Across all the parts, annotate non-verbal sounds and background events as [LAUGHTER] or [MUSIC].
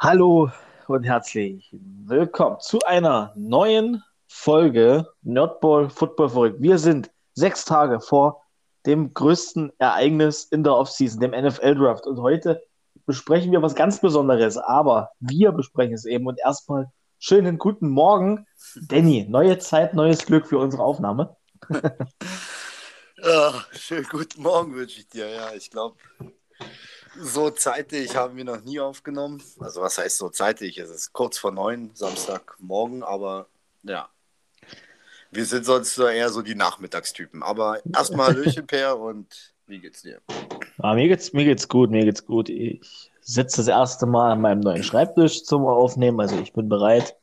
Hallo und herzlich willkommen zu einer neuen Folge Nerdball Football verrückt. Wir sind sechs Tage vor dem größten Ereignis in der Offseason, dem NFL Draft. Und heute besprechen wir was ganz Besonderes, aber wir besprechen es eben. Und erstmal schönen guten Morgen, Danny. Neue Zeit, neues Glück für unsere Aufnahme. ja, [LAUGHS] schönen guten Morgen wünsche ich dir. Ja, ich glaube, so zeitig haben wir noch nie aufgenommen. Also was heißt so zeitig? Es ist kurz vor neun, Samstagmorgen, aber ja. Wir sind sonst eher so die Nachmittagstypen. Aber erstmal [LAUGHS] Hallöchen, Per, und wie geht's dir? Ja, mir, geht's, mir geht's gut, mir geht's gut. Ich sitze das erste Mal an meinem neuen Schreibtisch zum Aufnehmen, also ich bin bereit.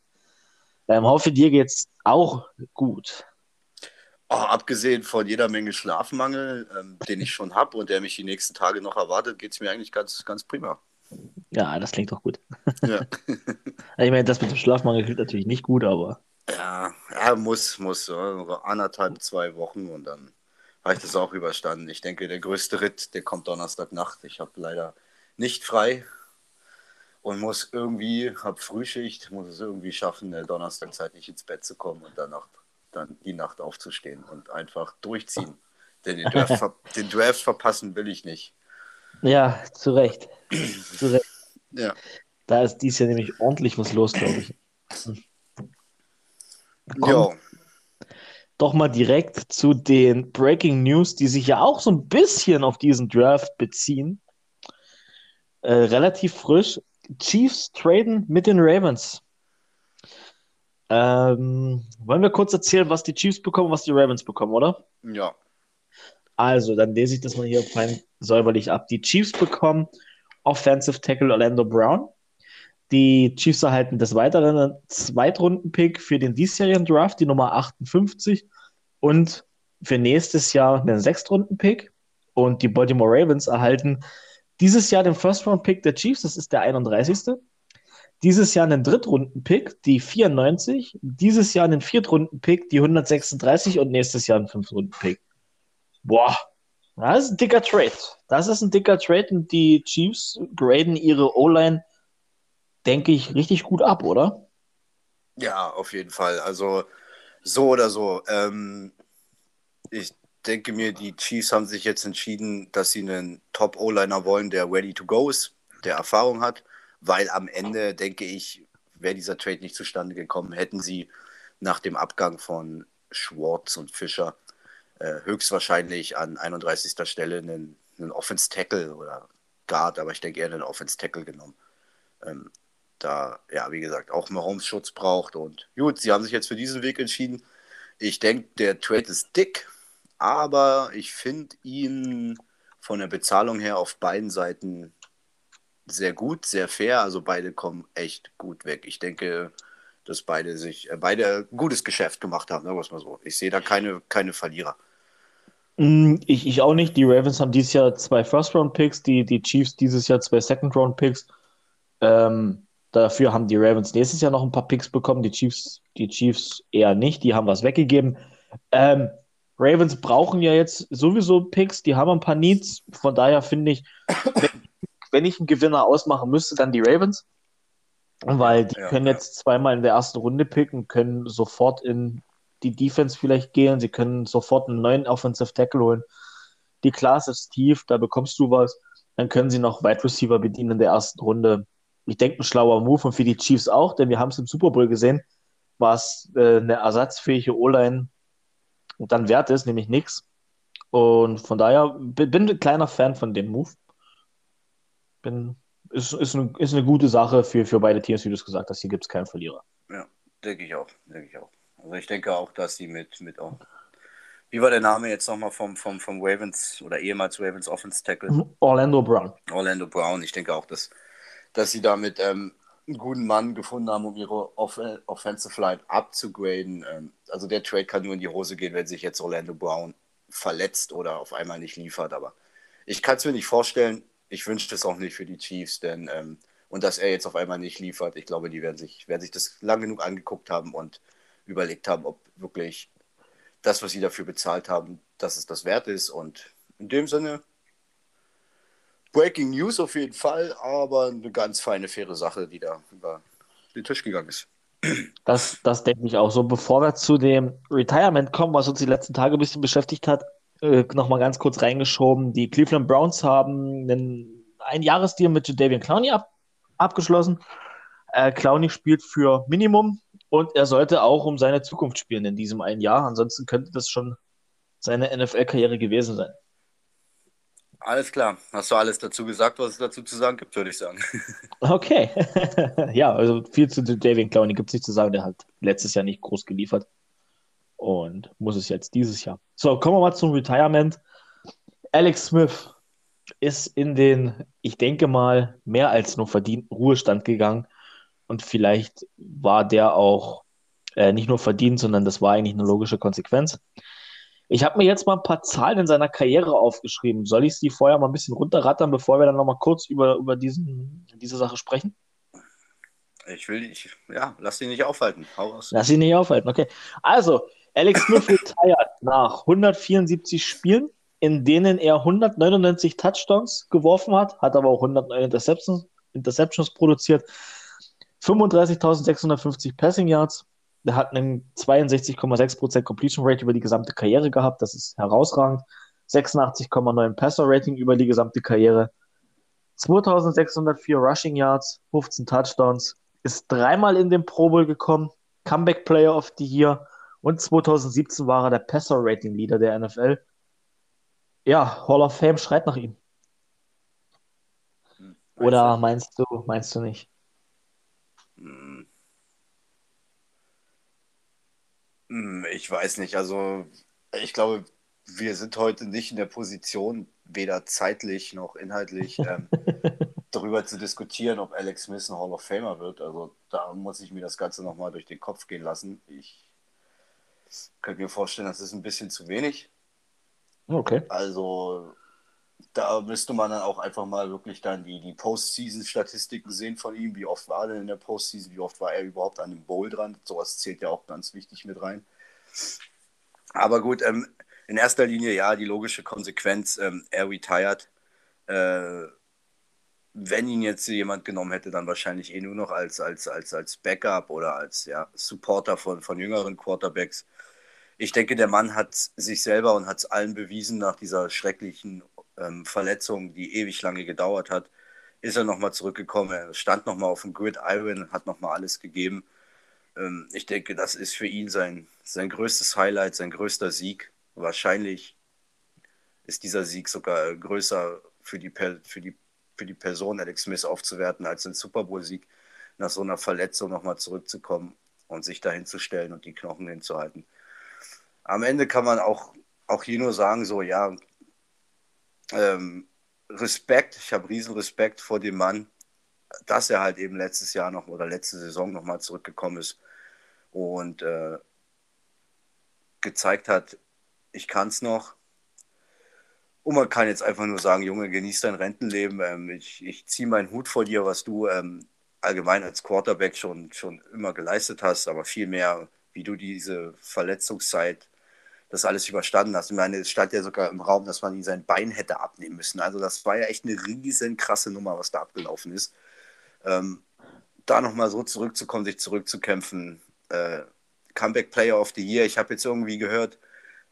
Ähm, hoffe, dir geht's auch gut. Abgesehen von jeder Menge Schlafmangel, ähm, den ich schon habe und der mich die nächsten Tage noch erwartet, geht es mir eigentlich ganz, ganz prima. Ja, das klingt doch gut. Ja. [LAUGHS] ich meine, das mit dem Schlafmangel klingt natürlich nicht gut, aber. Ja, ja muss, muss. So anderthalb, zwei Wochen und dann habe ich das auch überstanden. Ich denke, der größte Ritt, der kommt Donnerstagnacht. Ich habe leider nicht frei und muss irgendwie, habe Frühschicht, muss es irgendwie schaffen, der Donnerstagzeit nicht ins Bett zu kommen und danach dann die Nacht aufzustehen und einfach durchziehen. Denn den Draft, ver [LAUGHS] den Draft verpassen will ich nicht. Ja, zu Recht. zu Recht. Ja. Da ist dies Jahr nämlich ordentlich was los, glaube ich. Ja. Doch mal direkt zu den Breaking News, die sich ja auch so ein bisschen auf diesen Draft beziehen. Äh, relativ frisch. Chiefs traden mit den Ravens. Ähm, wollen wir kurz erzählen, was die Chiefs bekommen, was die Ravens bekommen, oder? Ja. Also, dann lese ich das mal hier fein säuberlich ab. Die Chiefs bekommen Offensive Tackle Orlando Brown. Die Chiefs erhalten des Weiteren einen Zweitrunden-Pick für den diesjährigen Draft, die Nummer 58. Und für nächstes Jahr einen Sechstrunden-Pick. Und die Baltimore Ravens erhalten dieses Jahr den First-Round-Pick der Chiefs, das ist der 31. Dieses Jahr einen Drittrunden-Pick, die 94. Dieses Jahr einen Viertrunden-Pick, die 136. Und nächstes Jahr einen Fünftrunden-Pick. Boah, das ist ein dicker Trade. Das ist ein dicker Trade und die Chiefs graden ihre O-Line, denke ich, richtig gut ab, oder? Ja, auf jeden Fall. Also so oder so. Ähm, ich denke mir, die Chiefs haben sich jetzt entschieden, dass sie einen Top-O-Liner wollen, der ready to go ist, der Erfahrung hat weil am Ende, denke ich, wäre dieser Trade nicht zustande gekommen, hätten sie nach dem Abgang von Schwartz und Fischer äh, höchstwahrscheinlich an 31. Stelle einen, einen Offense-Tackle oder Guard, aber ich denke eher einen Offense-Tackle genommen. Ähm, da, ja, wie gesagt, auch Mahomes Schutz braucht. Und gut, sie haben sich jetzt für diesen Weg entschieden. Ich denke, der Trade ist dick, aber ich finde ihn von der Bezahlung her auf beiden Seiten sehr gut, sehr fair. Also beide kommen echt gut weg. Ich denke, dass beide sich, äh, beide ein gutes Geschäft gemacht haben, sagen wir es mal so. Ich sehe da keine, keine Verlierer. Mm, ich, ich auch nicht. Die Ravens haben dieses Jahr zwei First-Round-Picks, die, die Chiefs dieses Jahr zwei Second-Round-Picks. Ähm, dafür haben die Ravens nächstes Jahr noch ein paar Picks bekommen, die Chiefs, die Chiefs eher nicht, die haben was weggegeben. Ähm, Ravens brauchen ja jetzt sowieso Picks, die haben ein paar Needs. Von daher finde ich, wenn ich einen Gewinner ausmachen müsste, dann die Ravens. Weil die ja, können jetzt zweimal in der ersten Runde picken, können sofort in die Defense vielleicht gehen, sie können sofort einen neuen Offensive Tackle holen. Die Klasse ist tief, da bekommst du was. Dann können sie noch Wide Receiver bedienen in der ersten Runde. Ich denke, ein schlauer Move und für die Chiefs auch, denn wir haben es im Super Bowl gesehen, was äh, eine ersatzfähige O-Line dann wert ist, nämlich nichts. Und von daher bin ich ein kleiner Fan von dem Move bin, ist, ist, eine, ist eine gute Sache für, für beide Teams, wie du es gesagt hast. Hier gibt es keinen Verlierer. Ja, denke ich auch. Denke ich auch. Also ich denke auch, dass sie mit, mit auch. Wie war der Name jetzt nochmal vom, vom, vom Ravens oder ehemals Ravens Offense Tackle? Orlando Brown. Orlando Brown. Ich denke auch, dass, dass sie damit ähm, einen guten Mann gefunden haben, um ihre Off Offensive Line abzugraden. Ähm, also der Trade kann nur in die Hose gehen, wenn sich jetzt Orlando Brown verletzt oder auf einmal nicht liefert. Aber ich kann es mir nicht vorstellen ich wünsche es auch nicht für die Chiefs, denn ähm, und dass er jetzt auf einmal nicht liefert, ich glaube, die werden sich, werden sich das lang genug angeguckt haben und überlegt haben, ob wirklich das, was sie dafür bezahlt haben, dass es das wert ist. Und in dem Sinne Breaking News auf jeden Fall, aber eine ganz feine, faire Sache, die da über den Tisch gegangen ist. Das, das denke ich auch so. Bevor wir zu dem Retirement kommen, was uns die letzten Tage ein bisschen beschäftigt hat, äh, nochmal ganz kurz reingeschoben. Die Cleveland Browns haben einen Einjahresdeal mit Jadavian Clowney ab, abgeschlossen. Äh, Clowney spielt für Minimum und er sollte auch um seine Zukunft spielen in diesem einen Jahr. Ansonsten könnte das schon seine NFL-Karriere gewesen sein. Alles klar. Hast du alles dazu gesagt, was es dazu zu sagen gibt, würde ich sagen. [LAUGHS] Okay. [LAUGHS] ja, also viel zu David Clowney gibt es nicht zu sagen. Der hat letztes Jahr nicht groß geliefert und muss es jetzt dieses Jahr. So, kommen wir mal zum Retirement. Alex Smith ist in den, ich denke mal, mehr als nur verdienten Ruhestand gegangen. Und vielleicht war der auch äh, nicht nur verdient, sondern das war eigentlich eine logische Konsequenz. Ich habe mir jetzt mal ein paar Zahlen in seiner Karriere aufgeschrieben. Soll ich sie vorher mal ein bisschen runterrattern, bevor wir dann nochmal kurz über, über diesen, diese Sache sprechen? Ich will dich, ja, lass dich nicht aufhalten. Hau raus. Lass dich nicht aufhalten, okay. Also, Alex Smith retired nach 174 Spielen, in denen er 199 Touchdowns geworfen hat, hat aber auch 109 Interceptions, Interceptions produziert, 35.650 Passing Yards, der hat einen 62,6% Completion Rate über die gesamte Karriere gehabt. Das ist herausragend. 86,9 Passer Rating über die gesamte Karriere. 2604 Rushing Yards, 15 Touchdowns. Ist dreimal in den Pro Bowl gekommen. Comeback Player of the Year. Und 2017 war er der Passer Rating Leader der NFL. Ja, Hall of Fame schreit nach ihm. Hm, Oder meinst du, meinst du nicht? Hm. Hm, ich weiß nicht, also ich glaube, wir sind heute nicht in der Position, weder zeitlich noch inhaltlich, [LAUGHS] ähm, darüber zu diskutieren, ob Alex Smith ein Hall of Famer wird. Also da muss ich mir das Ganze nochmal durch den Kopf gehen lassen. Ich könnte mir vorstellen, das ist ein bisschen zu wenig. Okay. Also da müsste man dann auch einfach mal wirklich dann die, die Postseason-Statistiken sehen von ihm. Wie oft war er denn in der Postseason? Wie oft war er überhaupt an dem Bowl dran? Sowas zählt ja auch ganz wichtig mit rein. Aber gut, ähm, in erster Linie ja, die logische Konsequenz, ähm, er retired. Äh, wenn ihn jetzt jemand genommen hätte, dann wahrscheinlich eh nur noch als, als, als, als Backup oder als ja, Supporter von, von jüngeren Quarterbacks. Ich denke, der Mann hat sich selber und hat es allen bewiesen nach dieser schrecklichen ähm, Verletzung, die ewig lange gedauert hat, ist er nochmal zurückgekommen. Er stand nochmal auf dem Gridiron, hat nochmal alles gegeben. Ähm, ich denke, das ist für ihn sein, sein größtes Highlight, sein größter Sieg. Wahrscheinlich ist dieser Sieg sogar größer für die, für die, für die Person Alex Smith aufzuwerten als ein Super Bowl-Sieg, nach so einer Verletzung nochmal zurückzukommen und sich dahin zu stellen und die Knochen hinzuhalten. Am Ende kann man auch, auch hier nur sagen, so ja, ähm, Respekt, ich habe riesen Respekt vor dem Mann, dass er halt eben letztes Jahr noch oder letzte Saison nochmal zurückgekommen ist und äh, gezeigt hat, ich kann es noch. Und man kann jetzt einfach nur sagen, Junge, genieß dein Rentenleben. Ähm, ich ich ziehe meinen Hut vor dir, was du ähm, allgemein als Quarterback schon, schon immer geleistet hast, aber vielmehr, wie du diese Verletzungszeit das alles überstanden hast. Ich meine, es stand ja sogar im Raum, dass man ihm sein Bein hätte abnehmen müssen. Also das war ja echt eine riesen krasse Nummer, was da abgelaufen ist. Ähm, da nochmal so zurückzukommen, sich zurückzukämpfen. Äh, Comeback Player of the Year. Ich habe jetzt irgendwie gehört,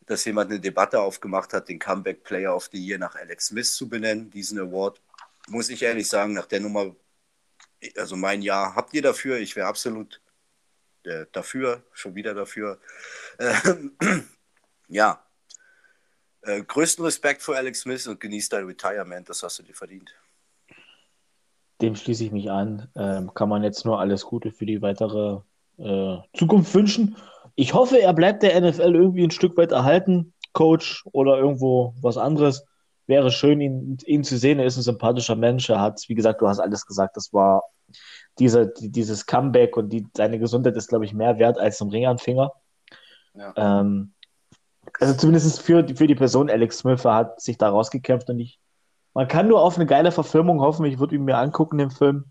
dass jemand eine Debatte aufgemacht hat, den Comeback Player of the Year nach Alex Smith zu benennen, diesen Award. Muss ich ehrlich sagen, nach der Nummer, also mein Ja, habt ihr dafür? Ich wäre absolut äh, dafür, schon wieder dafür. Ähm, ja, äh, größten Respekt vor Alex Smith und genieß dein Retirement, das hast du dir verdient. Dem schließe ich mich an. Ähm, kann man jetzt nur alles Gute für die weitere äh, Zukunft wünschen. Ich hoffe, er bleibt der NFL irgendwie ein Stück weit erhalten, Coach oder irgendwo was anderes. Wäre schön, ihn, ihn zu sehen. Er ist ein sympathischer Mensch. Er hat, wie gesagt, du hast alles gesagt. Das war diese, dieses Comeback und die, seine Gesundheit ist, glaube ich, mehr wert als ein Ringanfänger. Ja. Ähm, also zumindest für, für die Person Alex Smith hat sich da rausgekämpft und ich, man kann nur auf eine geile Verfilmung hoffen. Ich würde ihn mir angucken, den Film.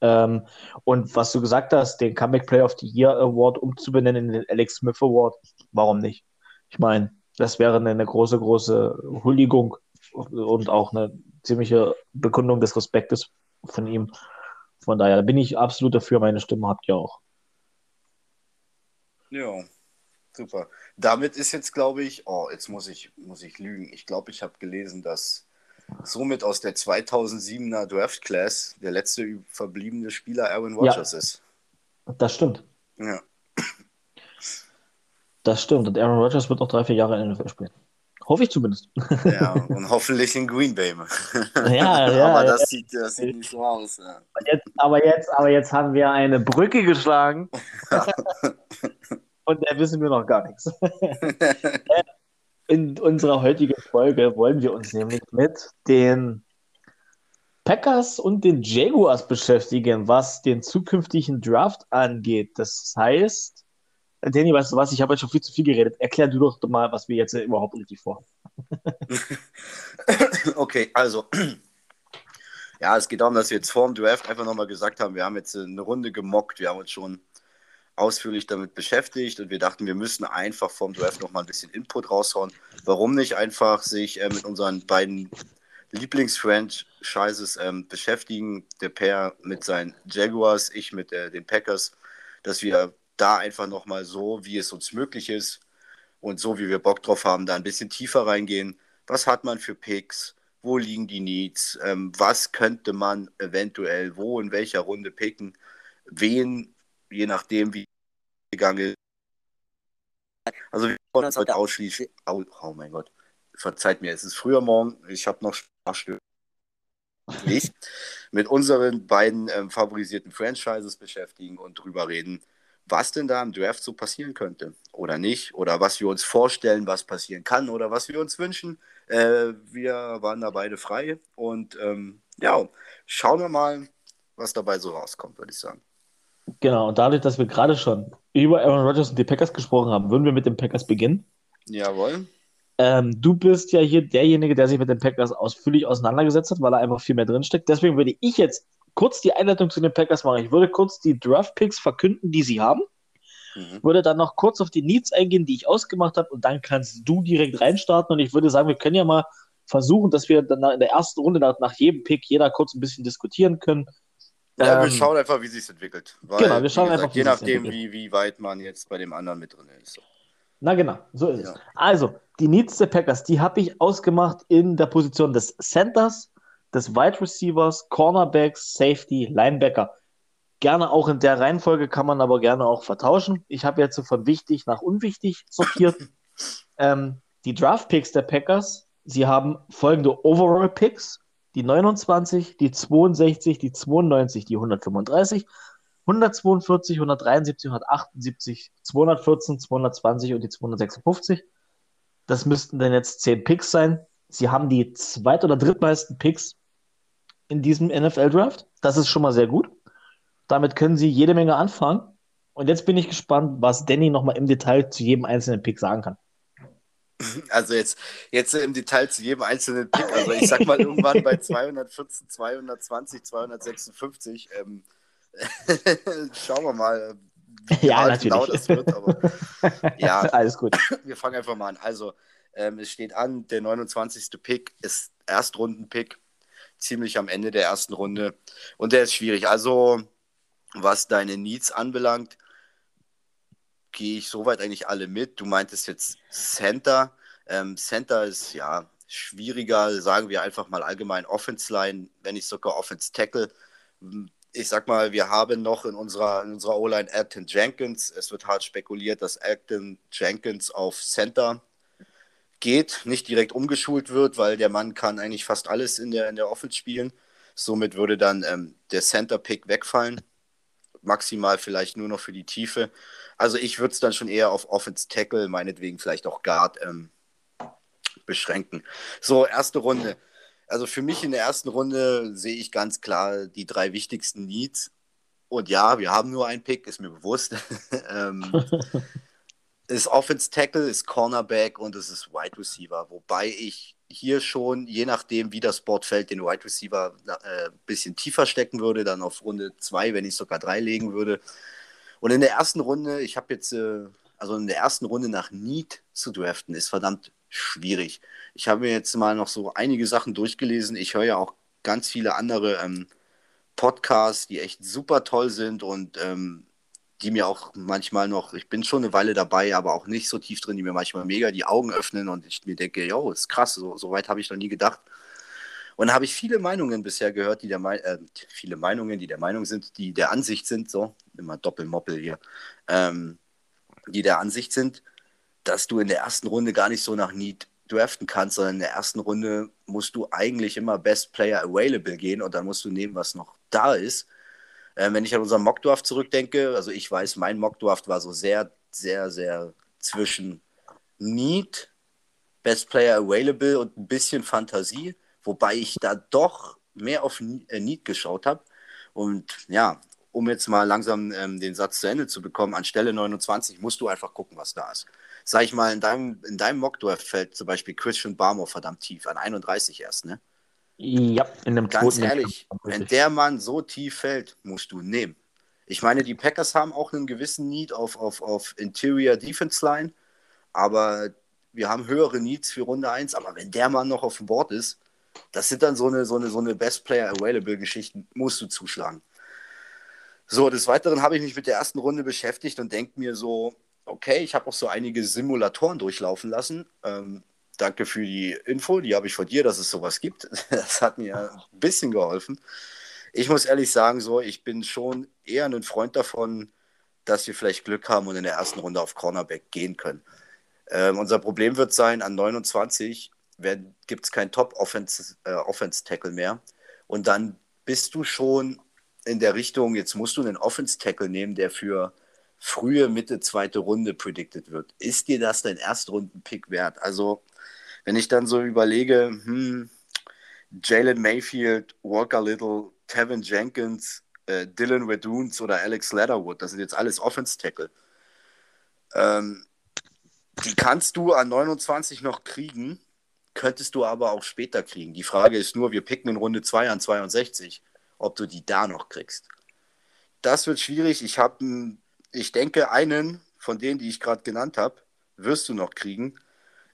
Ähm, und was du gesagt hast, den Comeback Player of the Year Award umzubenennen in den Alex Smith Award, warum nicht? Ich meine, das wäre eine, eine, große, große Huldigung und auch eine ziemliche Bekundung des Respektes von ihm. Von daher bin ich absolut dafür, meine Stimme habt ihr auch. Ja, super. Damit ist jetzt, glaube ich, oh, jetzt muss ich, muss ich lügen. Ich glaube, ich habe gelesen, dass somit aus der 2007er Draft Class der letzte verbliebene Spieler Aaron Rodgers ja, ist. Das stimmt. Ja. Das stimmt. Und Aaron Rodgers wird noch drei, vier Jahre in der NFL spielen. Hoffe ich zumindest. Ja, und hoffentlich in Green Bay. [LAUGHS] Ja, ja. aber das, ja. Sieht, das sieht nicht so aus. Ja. Jetzt, aber, jetzt, aber jetzt haben wir eine Brücke geschlagen. Ja. Und da wissen wir noch gar nichts. [LAUGHS] In unserer heutigen Folge wollen wir uns nämlich mit den Packers und den Jaguars beschäftigen, was den zukünftigen Draft angeht. Das heißt, Danny, weißt du was, ich habe jetzt schon viel zu viel geredet. Erklär du doch mal, was wir jetzt überhaupt richtig vorhaben. [LAUGHS] okay, also [CLEARS THROAT] ja, es geht darum, dass wir jetzt vor dem Draft einfach nochmal gesagt haben, wir haben jetzt eine Runde gemockt, wir haben uns schon ausführlich damit beschäftigt und wir dachten, wir müssen einfach vom Draft nochmal ein bisschen Input raushauen. Warum nicht einfach sich äh, mit unseren beiden Lieblingsfranchises ähm, beschäftigen, der Pair mit seinen Jaguars, ich mit äh, den Packers, dass wir da einfach nochmal so, wie es uns möglich ist und so, wie wir Bock drauf haben, da ein bisschen tiefer reingehen. Was hat man für Picks? Wo liegen die Needs? Ähm, was könnte man eventuell wo in welcher Runde picken? Wen, je nachdem, wie gegangen ist. Also wir wollen uns heute ausschließlich. Oh, oh, mein Gott. Verzeiht mir, es ist früher morgen. Ich habe noch Sprachstörungen. mit unseren beiden ähm, favorisierten Franchises beschäftigen und drüber reden, was denn da im Draft so passieren könnte oder nicht oder was wir uns vorstellen, was passieren kann oder was wir uns wünschen. Äh, wir waren da beide frei und ähm, ja, schauen wir mal, was dabei so rauskommt, würde ich sagen. Genau, und dadurch, dass wir gerade schon über Aaron Rodgers und die Packers gesprochen haben, würden wir mit den Packers beginnen. Jawohl. Ähm, du bist ja hier derjenige, der sich mit den Packers ausführlich auseinandergesetzt hat, weil er einfach viel mehr drinsteckt. Deswegen würde ich jetzt kurz die Einleitung zu den Packers machen. Ich würde kurz die Draft-Picks verkünden, die sie haben. Mhm. Würde dann noch kurz auf die Needs eingehen, die ich ausgemacht habe, und dann kannst du direkt reinstarten. Und ich würde sagen, wir können ja mal versuchen, dass wir dann in der ersten Runde nach, nach jedem Pick jeder kurz ein bisschen diskutieren können. Ja, ähm, wir schauen einfach, wie sich entwickelt. Weil, genau, wir schauen gesagt, einfach, wie Je nachdem, wie, wie weit man jetzt bei dem anderen mit drin ist. Na genau, so ist ja. es. Also, die Needs der Packers, die habe ich ausgemacht in der Position des Centers, des Wide Receivers, Cornerbacks, Safety, Linebacker. Gerne auch in der Reihenfolge kann man aber gerne auch vertauschen. Ich habe jetzt so von wichtig nach unwichtig sortiert. [LAUGHS] ähm, die Draft Picks der Packers, sie haben folgende Overall Picks: die 29, die 62, die 92, die 135, 142, 173, 178, 214, 220 und die 256. Das müssten dann jetzt 10 Picks sein. Sie haben die zweit- oder drittmeisten Picks in diesem NFL-Draft. Das ist schon mal sehr gut. Damit können Sie jede Menge anfangen. Und jetzt bin ich gespannt, was Danny nochmal im Detail zu jedem einzelnen Pick sagen kann. [LAUGHS] Also jetzt, jetzt im Detail zu jedem einzelnen Pick. Also ich sag mal irgendwann bei 214, 220, 256. Ähm, [LAUGHS] schauen wir mal, wie ja, natürlich. genau das wird. Aber ja, [LAUGHS] alles gut. Wir fangen einfach mal an. Also ähm, es steht an, der 29. Pick ist Erstrunden-Pick ziemlich am Ende der ersten Runde. Und der ist schwierig. Also, was deine Needs anbelangt, gehe ich soweit eigentlich alle mit. Du meintest jetzt Center. Ähm, Center ist ja schwieriger, sagen wir einfach mal allgemein Offense Line, wenn nicht sogar Offense Tackle. Ich sag mal, wir haben noch in unserer, in unserer O-Line Elton Jenkins. Es wird hart spekuliert, dass Elton Jenkins auf Center geht, nicht direkt umgeschult wird, weil der Mann kann eigentlich fast alles in der, in der Offense spielen. Somit würde dann ähm, der Center-Pick wegfallen. Maximal vielleicht nur noch für die Tiefe. Also ich würde es dann schon eher auf Offense Tackle, meinetwegen vielleicht auch Guard ähm, beschränken. So, erste Runde. Also für mich in der ersten Runde sehe ich ganz klar die drei wichtigsten Needs. Und ja, wir haben nur einen Pick, ist mir bewusst. [LAUGHS] ähm, [LAUGHS] ist Offense Tackle, ist Cornerback und es ist Wide Receiver. Wobei ich hier schon, je nachdem, wie das Board fällt, den Wide Receiver ein äh, bisschen tiefer stecken würde, dann auf Runde 2, wenn ich sogar 3 legen würde. Und in der ersten Runde, ich habe jetzt, äh, also in der ersten Runde nach Need zu draften, ist verdammt schwierig. Ich habe mir jetzt mal noch so einige Sachen durchgelesen. Ich höre ja auch ganz viele andere ähm, Podcasts, die echt super toll sind und ähm, die mir auch manchmal noch, ich bin schon eine Weile dabei, aber auch nicht so tief drin, die mir manchmal mega die Augen öffnen und ich mir denke, jo, ist krass, so, so weit habe ich noch nie gedacht. Und da habe ich viele Meinungen bisher gehört, die der äh, viele Meinungen, die der Meinung sind, die der Ansicht sind, so, immer Doppelmoppel hier, ähm, die der Ansicht sind, dass du in der ersten Runde gar nicht so nach Need draften kannst, sondern in der ersten Runde musst du eigentlich immer Best Player Available gehen und dann musst du nehmen, was noch da ist. Äh, wenn ich an unseren Mockdraft zurückdenke, also ich weiß, mein Mockdraft war so sehr, sehr, sehr zwischen Need, Best Player Available und ein bisschen Fantasie, wobei ich da doch mehr auf äh, Need geschaut habe. Und ja, um jetzt mal langsam ähm, den Satz zu Ende zu bekommen, an Stelle 29 musst du einfach gucken, was da ist. Sag ich mal, in deinem, in deinem Mockdraft fällt zum Beispiel Christian Barmore verdammt tief, an 31 erst, ne? Ja, in dem Ganz ehrlich, wenn der Mann so tief fällt, musst du nehmen. Ich meine, die Packers haben auch einen gewissen Need auf, auf, auf Interior Defense Line, aber wir haben höhere Needs für Runde 1. Aber wenn der Mann noch auf dem Board ist, das sind dann so eine, so eine, so eine Best Player Available Geschichten, musst du zuschlagen. So, des Weiteren habe ich mich mit der ersten Runde beschäftigt und denke mir so, okay, ich habe auch so einige Simulatoren durchlaufen lassen. Ähm, danke für die Info, die habe ich von dir, dass es sowas gibt. [LAUGHS] Das hat mir ein bisschen geholfen. Ich muss ehrlich sagen, so, ich bin schon eher ein Freund davon, dass wir vielleicht Glück haben und in der ersten Runde auf Cornerback gehen können. Ähm, unser Problem wird sein, an 29 gibt es kein Top-Offense-Tackle äh, mehr. Und dann bist du schon in der Richtung, jetzt musst du einen Offense-Tackle nehmen, der für frühe, Mitte, zweite Runde predicted wird. Ist dir das dein Erstrunden-Pick wert? Also, wenn ich dann so überlege, hm, Jalen Mayfield, Walker Little, Tevin Jenkins, äh, Dylan Reduns oder Alex Leatherwood, das sind jetzt alles Offense-Tackle. Ähm, die kannst du an 29 noch kriegen, könntest du aber auch später kriegen. Die Frage ist nur, wir picken in Runde 2 an 62, ob du die da noch kriegst. Das wird schwierig. Ich habe, ich denke, einen von denen, die ich gerade genannt habe, wirst du noch kriegen.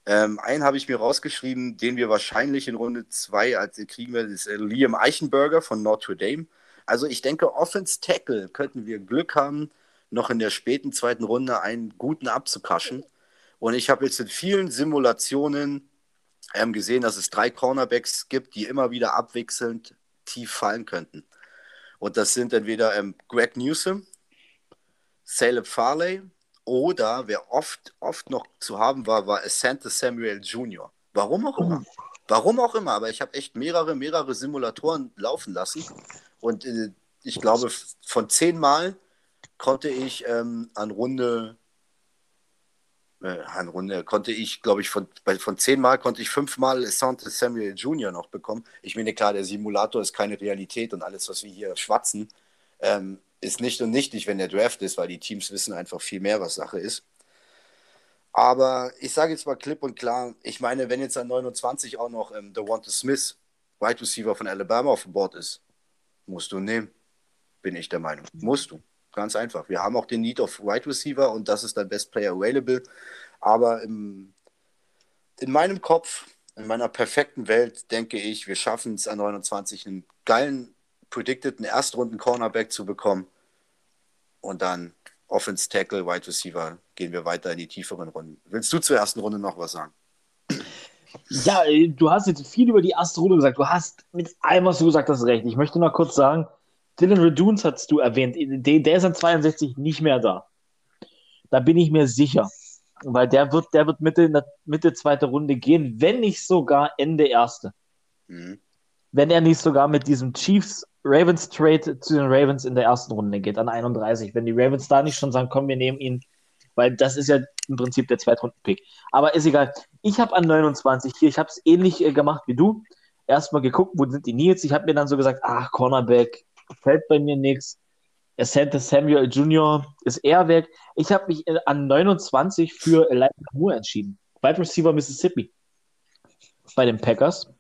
Ähm, einen habe ich mir rausgeschrieben, den wir wahrscheinlich in Runde 2 als kriegen werden, ist äh, Liam Eichenberger von Notre Dame. Also ich denke, Offense Tackle könnten wir Glück haben, noch in der späten zweiten Runde einen guten abzukaschen. Und ich habe jetzt in vielen Simulationen ähm, gesehen, dass es drei Cornerbacks gibt, die immer wieder abwechselnd tief fallen könnten. Und das sind entweder ähm, Greg Newsom, Caleb Farley oder wer oft, oft noch zu haben war, war Asante Samuel Jr. Warum auch immer. Warum auch immer, aber ich habe echt mehrere, mehrere Simulatoren laufen lassen. Und äh, ich glaube, von zehn Mal konnte ich ähm, an Runde, äh, an Runde, konnte ich, glaube ich, von, bei, von zehn konnte ich fünfmal Asante Samuel Jr. noch bekommen. Ich meine, klar, der Simulator ist keine Realität und alles, was wir hier schwatzen, ähm, ist nicht und nichtig, wenn der Draft ist, weil die Teams wissen einfach viel mehr, was Sache ist. Aber ich sage jetzt mal klipp und klar, ich meine, wenn jetzt an 29 auch noch ähm, Devonta Smith, Wide Receiver von Alabama auf dem Board ist, musst du nehmen, bin ich der Meinung. Musst du. Ganz einfach. Wir haben auch den Need of Wide Receiver und das ist dein Best Player Available. Aber im, in meinem Kopf, in meiner perfekten Welt, denke ich, wir schaffen es an 29 einen geilen predicted, einen Erstrunden-Cornerback zu bekommen. Und dann Offense Tackle, Wide Receiver, gehen wir weiter in die tieferen Runden. Willst du zur ersten Runde noch was sagen? Ja, du hast jetzt viel über die erste Runde gesagt. Du hast mit allem, was du gesagt hast, recht. Ich möchte noch kurz sagen, Dylan Reduns hast du erwähnt. Der ist an 62 nicht mehr da. Da bin ich mir sicher. Weil der wird, der wird Mitte, Mitte zweite Runde gehen, wenn nicht sogar Ende erste. Mhm. Wenn er nicht sogar mit diesem Chiefs Ravens Trade zu den Ravens in der ersten Runde geht, an 31. Wenn die Ravens da nicht schon sagen, komm, wir nehmen ihn, weil das ist ja im Prinzip der Zweitrunden-Pick. Aber ist egal. Ich habe an 29 hier, ich habe es ähnlich äh, gemacht wie du. Erstmal geguckt, wo sind die Needs. Ich habe mir dann so gesagt, ach, Cornerback, fällt bei mir nichts. Santa Samuel Jr. ist eher weg. Ich habe mich äh, an 29 für Elijah Moore entschieden. Wide Receiver Mississippi. Bei den Packers.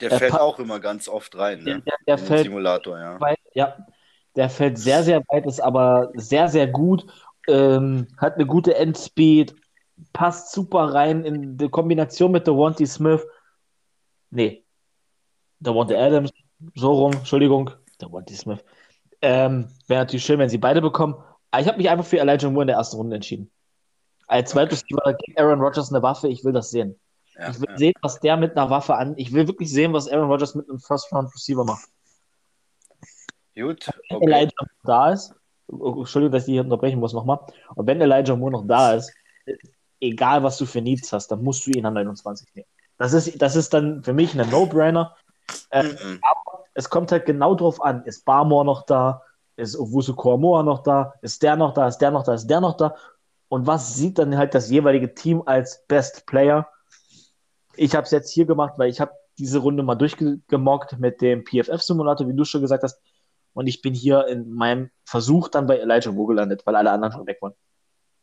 Der fällt auch immer ganz oft rein, ne? Der, der fällt Simulator, ja. Weit, ja. Der fällt sehr, sehr weit, ist aber sehr, sehr gut. Ähm, hat eine gute Endspeed. passt super rein in die Kombination mit Devontae Smith. Nee, Devontae Adams, so rum, Entschuldigung, Devontae Smith. Ähm, Wäre natürlich schön, wenn sie beide bekommen. Aber ich habe mich einfach für Elijah Moore in der ersten Runde entschieden. Als zweites okay. gibt Aaron Rodgers eine Waffe, ich will das sehen. Ja, ich will ja. sehen, was der mit einer Waffe an. Ich will wirklich sehen, was Aaron Rodgers mit einem First Round Receiver macht. Gut. Okay. Wenn Elijah da ist, oh, Entschuldigung, dass ich hier unterbrechen muss nochmal. Und wenn Elijah Moore noch da ist, egal was du für Needs hast, dann musst du ihn an 29 nehmen. Das ist, das ist dann für mich ein No-Brainer. Äh, mhm. Aber es kommt halt genau drauf an, ist Barmore noch da, ist Owusu Kormoa noch da, ist der noch da, ist der noch da, ist der noch da. Und was sieht dann halt das jeweilige Team als Best Player? Ich habe es jetzt hier gemacht, weil ich habe diese Runde mal durchgemockt mit dem PFF-Simulator, wie du schon gesagt hast. Und ich bin hier in meinem Versuch dann bei Elijah Moore gelandet, weil alle anderen schon weg waren.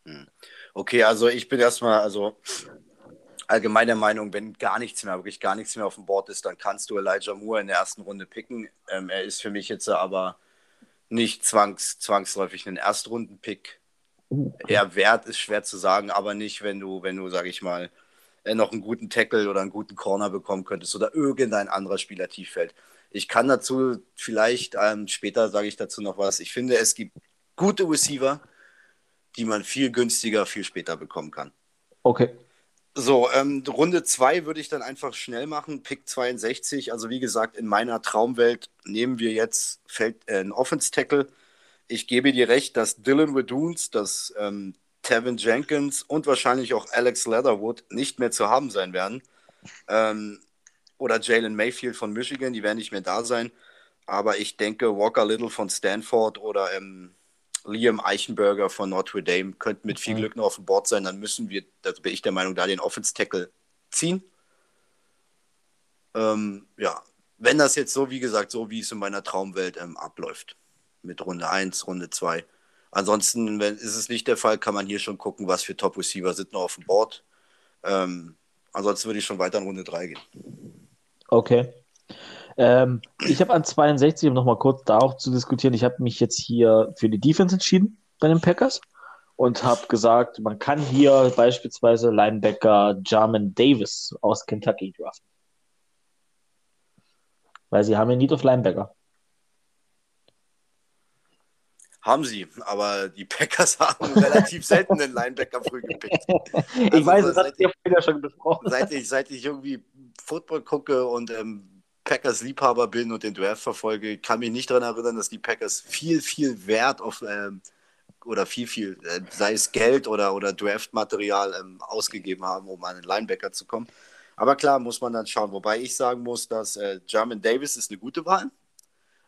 Hm. Okay, also ich bin erstmal, also allgemeine Meinung, wenn gar nichts mehr, wirklich gar nichts mehr auf dem Board ist, dann kannst du Elijah Moore in der ersten Runde picken. Ähm, er ist für mich jetzt aber nicht zwangs, zwangsläufig ein Erstrunden-Pick. Er wert ist schwer zu sagen, aber nicht, wenn du, wenn du, sag ich mal, noch einen guten Tackle oder einen guten Corner bekommen könntest oder irgendein anderer Spieler tief fällt. Ich kann dazu vielleicht, ähm, später sage ich dazu noch was. Ich finde, es gibt gute Receiver, die man viel günstiger, viel später bekommen kann. Okay. So, ähm, Runde 2 würde ich dann einfach schnell machen. Pick 62. Also wie gesagt, in meiner Traumwelt nehmen wir jetzt Feld, äh, einen Offense-Tackle. Ich gebe dir recht, dass Dylan Wadoons, dass ähm, Tevin Jenkins und wahrscheinlich auch Alex Leatherwood nicht mehr zu haben sein werden. Ähm, oder Jalen Mayfield von Michigan, die werden nicht mehr da sein. Aber ich denke, Walker Little von Stanford oder ähm, Liam Eichenberger von Notre Dame könnten mit viel mhm. Glück noch auf dem Board sein. Dann müssen wir, da bin ich der Meinung, da den Offense-Tackle ziehen. Ähm, ja, wenn das jetzt so, wie gesagt, so wie es in meiner Traumwelt ähm, abläuft. Mit Runde 1, Runde 2. Ansonsten, wenn, ist es nicht der Fall, kann man hier schon gucken, was für Top-Receiver sind noch auf dem Board. Ähm, ansonsten würde ich schon weiter in Runde 3 gehen. Okay. Ähm, ich habe an 62, um nochmal kurz da auch zu diskutieren, ich habe mich jetzt hier für die Defense entschieden bei den Packers und habe gesagt, man kann hier beispielsweise Linebacker Jarman Davis aus Kentucky draften. Weil sie haben ja Need of Linebacker. Haben sie, aber die Packers [LAUGHS] haben relativ selten den Linebacker früh gepickt. [LAUGHS] Also ich weiß, das hat ihr vorher schon besprochen. Seit ich, seit ich irgendwie Football gucke und ähm, Packers-Liebhaber bin und den Draft verfolge, kann mich nicht daran erinnern, dass die Packers viel, viel Wert auf ähm, oder viel, viel, äh, sei es Geld oder, oder Draft-Material ähm, ausgegeben haben, um an den Linebacker zu kommen. Aber klar, muss man dann schauen. Wobei ich sagen muss, dass äh, German Davis ist eine gute Wahl,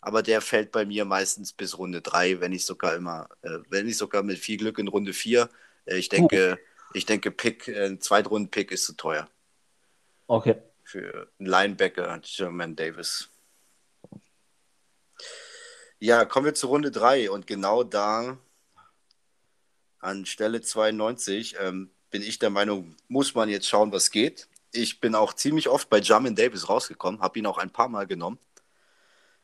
aber der fällt bei mir meistens bis Runde 3, wenn ich sogar immer, äh, wenn ich sogar mit viel Glück in Runde 4. Äh, ich denke, oh. ich denke, Pick, äh, ein Zweitrunden-Pick ist zu teuer. Okay für einen Linebacker, Jermaine Davis. Ja, kommen wir zu Runde 3 und genau da an Stelle 92 ähm, bin ich der Meinung, muss man jetzt schauen, was geht. Ich bin auch ziemlich oft bei Jamin Davis rausgekommen, habe ihn auch ein paar Mal genommen.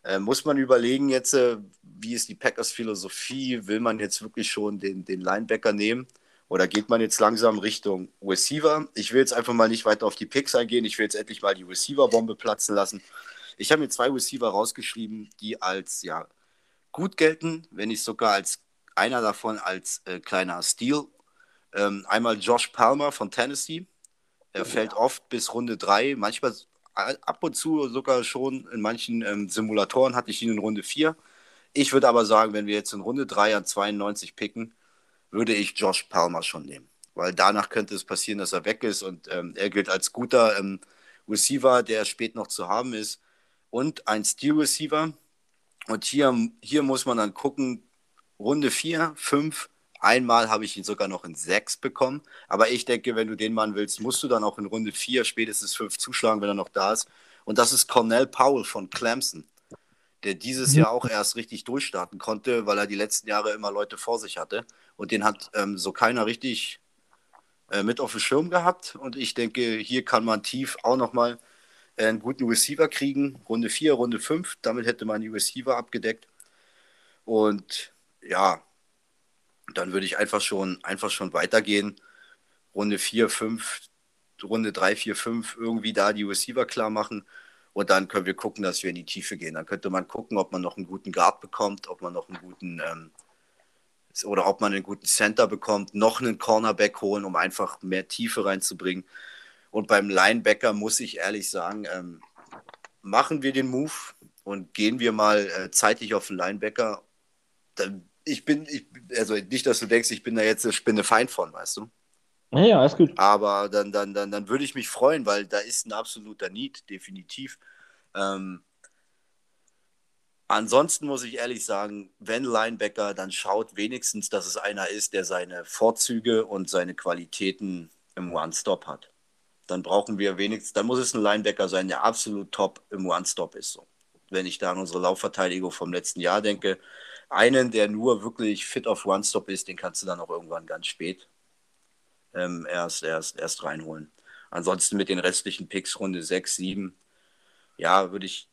Äh, muss man überlegen jetzt, äh, wie ist die Packers Philosophie? Will man jetzt wirklich schon den, den Linebacker nehmen? Oder geht man jetzt langsam Richtung Receiver? Ich will jetzt einfach mal nicht weiter auf die Picks eingehen. Ich will jetzt endlich mal die Receiver-Bombe platzen lassen. Ich habe mir zwei Receiver rausgeschrieben, die als ja gut gelten, wenn nicht sogar als einer davon als äh, kleiner Steal. Ähm, einmal Josh Palmer von Tennessee. Er fällt oft bis Runde 3, manchmal ab und zu sogar schon in manchen ähm, Simulatoren hatte ich ihn in Runde 4. Ich würde aber sagen, wenn wir jetzt in Runde 3 an 92 picken, würde ich Josh Palmer schon nehmen. Weil danach könnte es passieren, dass er weg ist und ähm, er gilt als guter ähm, Receiver, der spät noch zu haben ist und ein Steel Receiver. Und hier, hier muss man dann gucken, Runde 4, 5, einmal habe ich ihn sogar noch in 6 bekommen. Aber ich denke, wenn du den Mann willst, musst du dann auch in Runde 4, spätestens 5 zuschlagen, wenn er noch da ist. Und das ist Cornell Powell von Clemson, der dieses mhm. Jahr auch erst richtig durchstarten konnte, weil er die letzten Jahre immer Leute vor sich hatte. Und den hat ähm, so keiner richtig äh, mit auf dem Schirm gehabt. Und ich denke, hier kann man tief auch nochmal äh, einen guten Receiver kriegen. Runde 4, Runde 5. Damit hätte man die Receiver abgedeckt. Und ja, dann würde ich einfach schon, einfach schon weitergehen. Runde 4, 5, Runde 3, 4, 5 irgendwie da die Receiver klar machen. Und dann können wir gucken, dass wir in die Tiefe gehen. Dann könnte man gucken, ob man noch einen guten Guard bekommt, ob man noch einen guten ähm, oder ob man einen guten Center bekommt, noch einen Cornerback holen, um einfach mehr Tiefe reinzubringen. Und beim Linebacker muss ich ehrlich sagen, ähm, machen wir den Move und gehen wir mal äh, zeitig auf den Linebacker. Ich bin, ich, also nicht, dass du denkst, ich bin da jetzt eine Spinne Feind von, weißt du? Ja, ja, ist gut. Aber dann, dann, dann, dann würde ich mich freuen, weil da ist ein absoluter Need, definitiv. Ähm, ansonsten muss ich ehrlich sagen, wenn Linebacker, dann schaut wenigstens, dass es einer ist, der seine Vorzüge und seine Qualitäten im One-Stop hat. Dann brauchen wir wenigstens, dann muss es ein Linebacker sein, der absolut top im One-Stop ist. So. Wenn ich da an unsere Laufverteidigung vom letzten Jahr denke, einen, der nur wirklich fit auf One-Stop ist, den kannst du dann auch irgendwann ganz spät ähm, erst, erst, erst reinholen. Ansonsten mit den restlichen Picks Runde 6, 7, ja, würde ich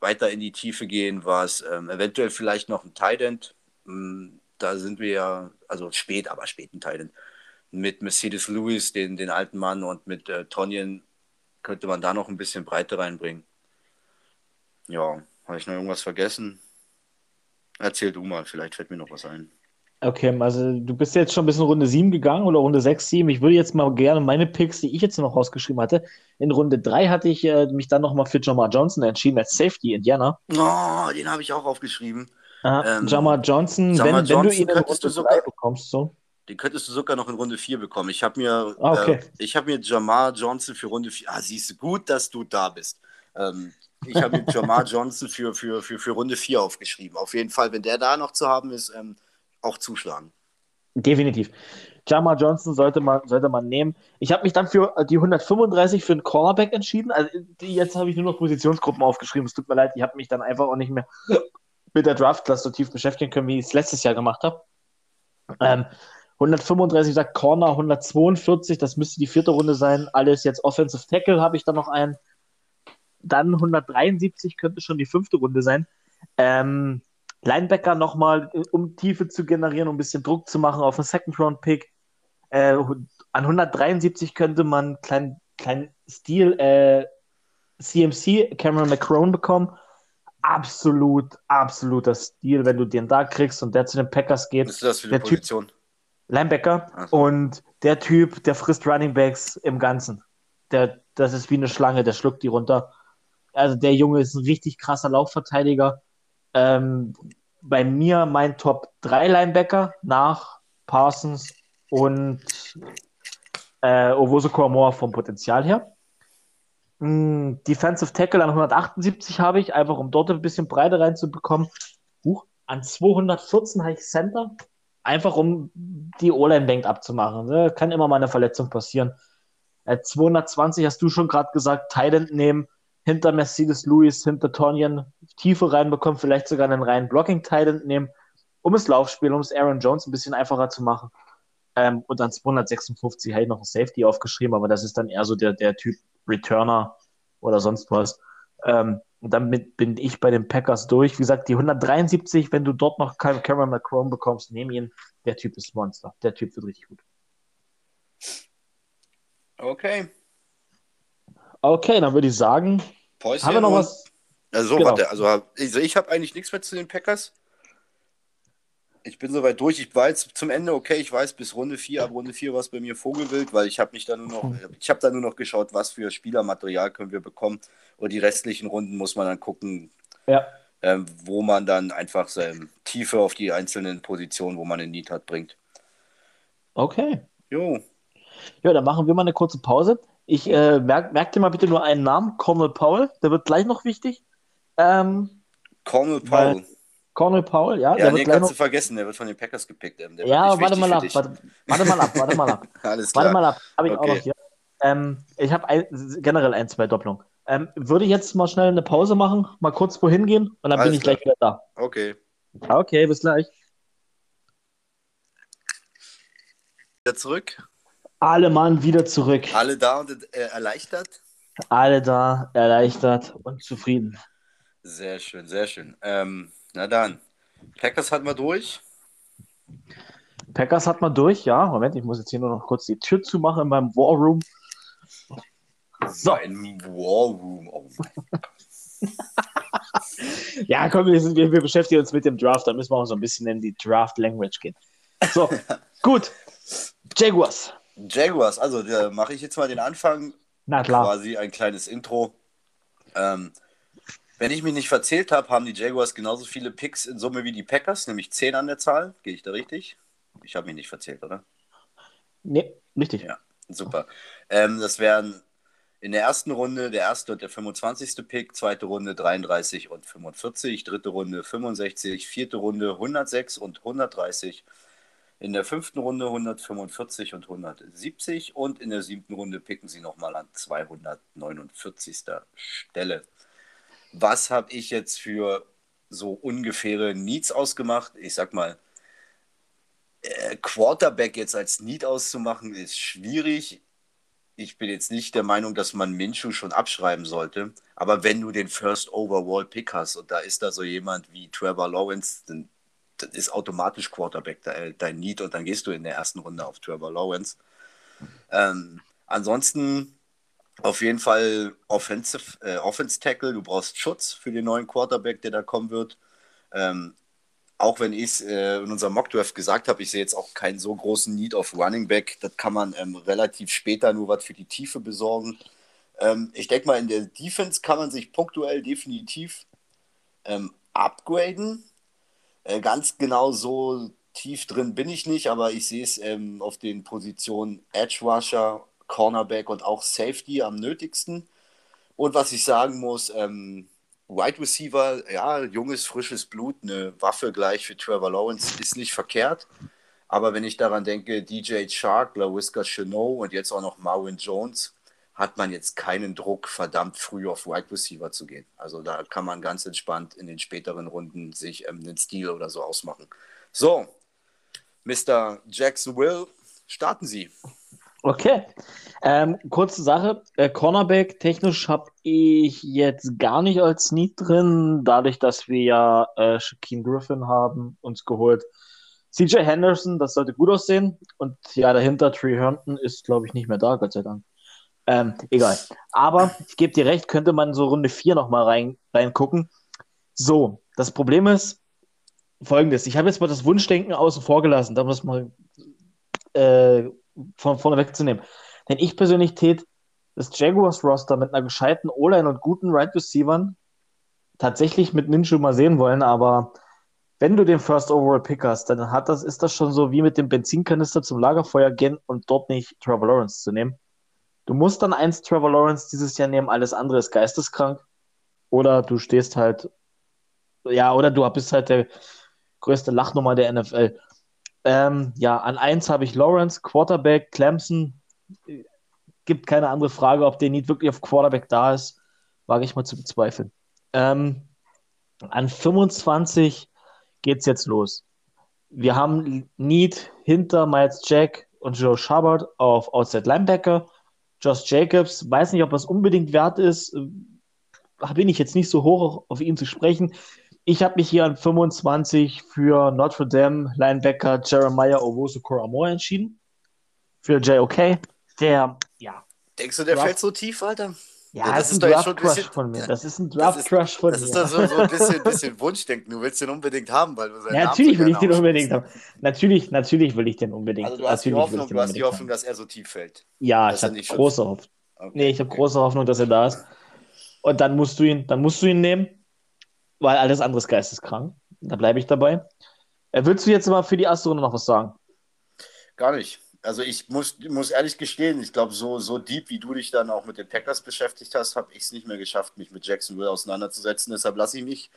weiter in die Tiefe gehen, war es ähm, eventuell vielleicht noch ein Tident. Hm, da sind wir ja, also spät, aber späten Tident. Mit Mercedes Lewis, den, den alten Mann, und mit äh, Tonjen könnte man da noch ein bisschen Breite reinbringen. Ja, habe ich noch irgendwas vergessen? Erzähl du mal, vielleicht fällt mir noch was ein. Okay, also du bist jetzt schon ein bisschen Runde 7 gegangen oder Runde 6, 7. Ich würde jetzt mal gerne meine Picks, die ich jetzt noch rausgeschrieben hatte. In Runde 3 hatte ich äh, mich dann nochmal für Jamar Johnson entschieden als Safety Indiana. Oh, den habe ich auch aufgeschrieben. Ähm, Jamar Johnson, Jamar wenn, Johnson wenn du ihn in Runde du sogar- 3 bekommst, so. Den könntest du sogar noch in Runde 4 bekommen. Ich habe mir, Ah, okay. äh, ich habe mir Jamar Johnson für Runde 4. Ah, siehst du, gut, dass du da bist. Ähm, ich habe Jamar Johnson für, für, für, für Runde 4 aufgeschrieben. Auf jeden Fall, wenn der da noch zu haben ist, ähm, auch zuschlagen. Definitiv. Jamar Johnson sollte man, sollte man nehmen. Ich habe mich dann für die 135 für einen Cornerback entschieden. Also jetzt habe ich nur noch Positionsgruppen aufgeschrieben. Es tut mir leid, ich habe mich dann einfach auch nicht mehr mit der Draft-Class so tief beschäftigen können, wie ich es letztes Jahr gemacht habe. Ähm, 135 sagt Corner, 142, das müsste die vierte Runde sein. Alles jetzt Offensive Tackle habe ich dann noch einen. Dann 173 könnte schon die fünfte Runde sein. Ähm, Linebacker nochmal, um Tiefe zu generieren, um ein bisschen Druck zu machen auf einen Second-Round-Pick. Äh, an 173 könnte man kleinen klein Stil äh, CMC, Cameron McCrone bekommen. Absolut, absoluter Stil, wenn du den da kriegst und der zu den Packers geht. Was ist das für eine Typ- Position? Linebacker Ach so. und der Typ, der frisst Running Backs im Ganzen. Der, das ist wie eine Schlange, der schluckt die runter. Also der Junge ist ein richtig krasser Laufverteidiger. Ähm, bei mir mein Top 3 Linebacker nach Parsons und äh, Owosu Moore vom Potenzial her. Mm, Defensive Tackle an 178 habe ich, einfach um dort ein bisschen Breite reinzubekommen. Huch, an 214 habe ich Center, einfach um die O-Line-Bank abzumachen. Ne? Kann immer mal eine Verletzung passieren. Äh, 220 hast du schon gerade gesagt, Tident nehmen, hinter Mercedes Lewis, hinter Tonyan Tiefe reinbekommen, vielleicht sogar einen reinen Blocking-Tident nehmen, um das Laufspiel, um es Aaron Jones ein bisschen einfacher zu machen. Ähm, und dann 256 habe ich noch ein Safety aufgeschrieben, aber das ist dann eher so der, der Typ Returner oder sonst was. Ähm, und damit bin ich bei den Packers durch. Wie gesagt, die 173, wenn du dort noch keinen Cameron McCrone bekommst, nehm ihn. Der Typ ist Monster. Der Typ wird richtig gut. Okay. Okay, dann würde ich sagen, Päuschen haben wir noch was? Also, so, Genau. warte, also, also ich habe eigentlich nichts mehr zu den Packers. Ich bin soweit durch. Ich war jetzt zum Ende okay. Ich weiß, bis Runde 4, ab Runde 4 war es bei mir Vogelwild, weil ich habe mich dann nur noch, ich habe dann nur noch geschaut, was für Spielermaterial können wir bekommen. Und die restlichen Runden muss man dann gucken, Ja, ähm, wo man dann einfach seine Tiefe auf die einzelnen Positionen, wo man den Need hat, bringt. okay. Jo, Ja, dann machen wir mal eine kurze Pause. Ich äh, merk, merk dir mal bitte nur einen Namen, Cornel Powell, der wird gleich noch wichtig. Ähm, Cornel Powell. Cornel Powell, ja, Ja, der den kannst noch. du vergessen, der wird von den Packers gepickt. ähm, Ja, warte mal ab, warte, warte mal ab, warte mal ab. [LAUGHS] Alles klar. Warte mal ab, habe ich auch Okay. noch hier. Ähm, ich habe ein, generell ein, zwei Doppelungen. Ähm, würde ich jetzt mal schnell eine Pause machen, mal kurz wohin gehen und dann Alles bin ich klar. gleich wieder da. Okay. Okay, bis gleich. Wieder zurück. Alle Mann wieder zurück. Alle da und äh, erleichtert. Alle da, erleichtert und zufrieden. Sehr schön, sehr schön. Ähm, na dann, Packers hatten wir durch. Packers hat man durch, ja. Moment, ich muss jetzt hier nur noch kurz die Tür zumachen in meinem War Room. So. Ein War Room. Oh [LAUGHS] ja, komm, wir, sind, wir, wir, beschäftigen uns mit dem Draft, da müssen wir auch so ein bisschen in die Draft-Language gehen. So, [LAUGHS] gut. Jaguars. Jaguars, also da mache ich jetzt mal den Anfang. Na klar. Quasi ein kleines Intro. Ähm, wenn ich mich nicht verzählt habe, haben die Jaguars genauso viele Picks in Summe wie die Packers, nämlich 10 an der Zahl. Gehe ich da richtig? Ich habe mich nicht verzählt, oder? Nee, richtig. Ja, super. Ähm, das wären in der ersten Runde der erste und der 25. Pick, zweite Runde 33 und 45, dritte Runde 65, vierte Runde 106 und 130, in der fünften Runde 145 und 170 und in der siebten Runde picken sie nochmal an 249. Stelle. Was habe ich jetzt für so ungefähre Needs ausgemacht? Ich sag mal, äh, Quarterback jetzt als Need auszumachen, ist schwierig. Ich bin jetzt nicht der Meinung, dass man Minshu schon abschreiben sollte. Aber wenn du den First Overall Pick hast und da ist da so jemand wie Trevor Lawrence, dann das ist automatisch Quarterback dein Need und dann gehst du in der ersten Runde auf Trevor Lawrence. Ähm, ansonsten auf jeden Fall Offensive, äh, Offense Tackle, du brauchst Schutz für den neuen Quarterback, der da kommen wird. Ähm, auch wenn ich es äh, in unserem Mockdraft gesagt habe, ich sehe jetzt auch keinen so großen Need auf Running Back. Das kann man ähm, relativ später nur was für die Tiefe besorgen. Ähm, ich denke mal, in der Defense kann man sich punktuell definitiv ähm, upgraden. Äh, ganz genau so tief drin bin ich nicht, aber ich sehe es ähm, auf den Positionen Edge Rusher, Cornerback und auch Safety am nötigsten. Und was ich sagen muss, ähm, Wide Receiver, ja, junges, frisches Blut, eine Waffe gleich für Trevor Lawrence ist nicht verkehrt. Aber wenn ich daran denke, DJ Shark, LaWiska Chenot und jetzt auch noch Marvin Jones, hat man jetzt keinen Druck, verdammt früh auf Wide Receiver zu gehen. Also da kann man ganz entspannt in den späteren Runden sich ähm, einen Stil oder so ausmachen. So, Mr. Jackson Will, starten Sie. Okay. Ähm, kurze Sache. Äh, Cornerback technisch habe ich jetzt gar nicht als Need drin, dadurch, dass wir ja äh, Shaquem Griffin haben, uns geholt. CJ Henderson, das sollte gut aussehen. Und ja, dahinter Tree Herndon ist, glaube ich, nicht mehr da, Gott sei Dank. Ähm, egal. Aber ich gebe dir recht, könnte man so Runde 4 nochmal rein, reingucken. So, das Problem ist folgendes. Ich habe jetzt mal das Wunschdenken außen vor gelassen, da muss man äh, von vorne wegzunehmen. Denn ich persönlich tät das Jaguars-Roster mit einer gescheiten O-Line und guten Right Receivern tatsächlich mit Minshew mal sehen wollen, aber wenn du den First Overall Pick hast, dann hat das, ist das schon so wie mit dem Benzinkanister zum Lagerfeuer gehen und dort nicht Trevor Lawrence zu nehmen. Du musst dann eins Trevor Lawrence dieses Jahr nehmen, alles andere ist geisteskrank. Oder du stehst halt, ja, oder du bist halt der größte Lachnummer der NFL. Ähm, ja, an eins habe ich Lawrence, Quarterback, Clemson. Gibt keine andere Frage, ob der Need wirklich auf Quarterback da ist. Wage ich mal zu bezweifeln. Ähm, an 25 geht es jetzt los. Wir haben Need hinter Miles Jack und Joe Shubbard auf Outside Linebacker. Josh Jacobs, weiß nicht, ob das unbedingt wert ist. Bin ich jetzt nicht so hoch auf ihn zu sprechen. Ich habe mich hier an 25 für Notre Dame Linebacker Jeremiah Owusu Koramoa entschieden. Für JOK. Der, ja. Denkst du, der fällt so tief, Alter? Ja, das, ist ein Draft-Crush von mir. Das ist ein Draft-Crush von das mir. Das ist doch so, so ein bisschen, [LAUGHS] bisschen, Wunschdenken. Du willst den unbedingt haben, weil du seinen Ja, natürlich will ich den unbedingt haben. Natürlich, natürlich will ich den unbedingt. Also du hast, die Hoffnung, du hast die Hoffnung, dass er so tief fällt. Ja, ich habe große Hoffnung. Okay, nee, ich habe okay. große Hoffnung, dass er da ist. Und dann musst du ihn, dann musst du ihn nehmen weil alles andere ist geisteskrank. Da bleibe ich dabei. Äh, willst du jetzt mal für die erste Runde noch was sagen? Gar nicht. Also ich muss, muss ehrlich gestehen, ich glaube, so, so deep, wie du dich dann auch mit den Packers beschäftigt hast, habe ich es nicht mehr geschafft, mich mit Jacksonville auseinanderzusetzen. Deshalb lasse ich mich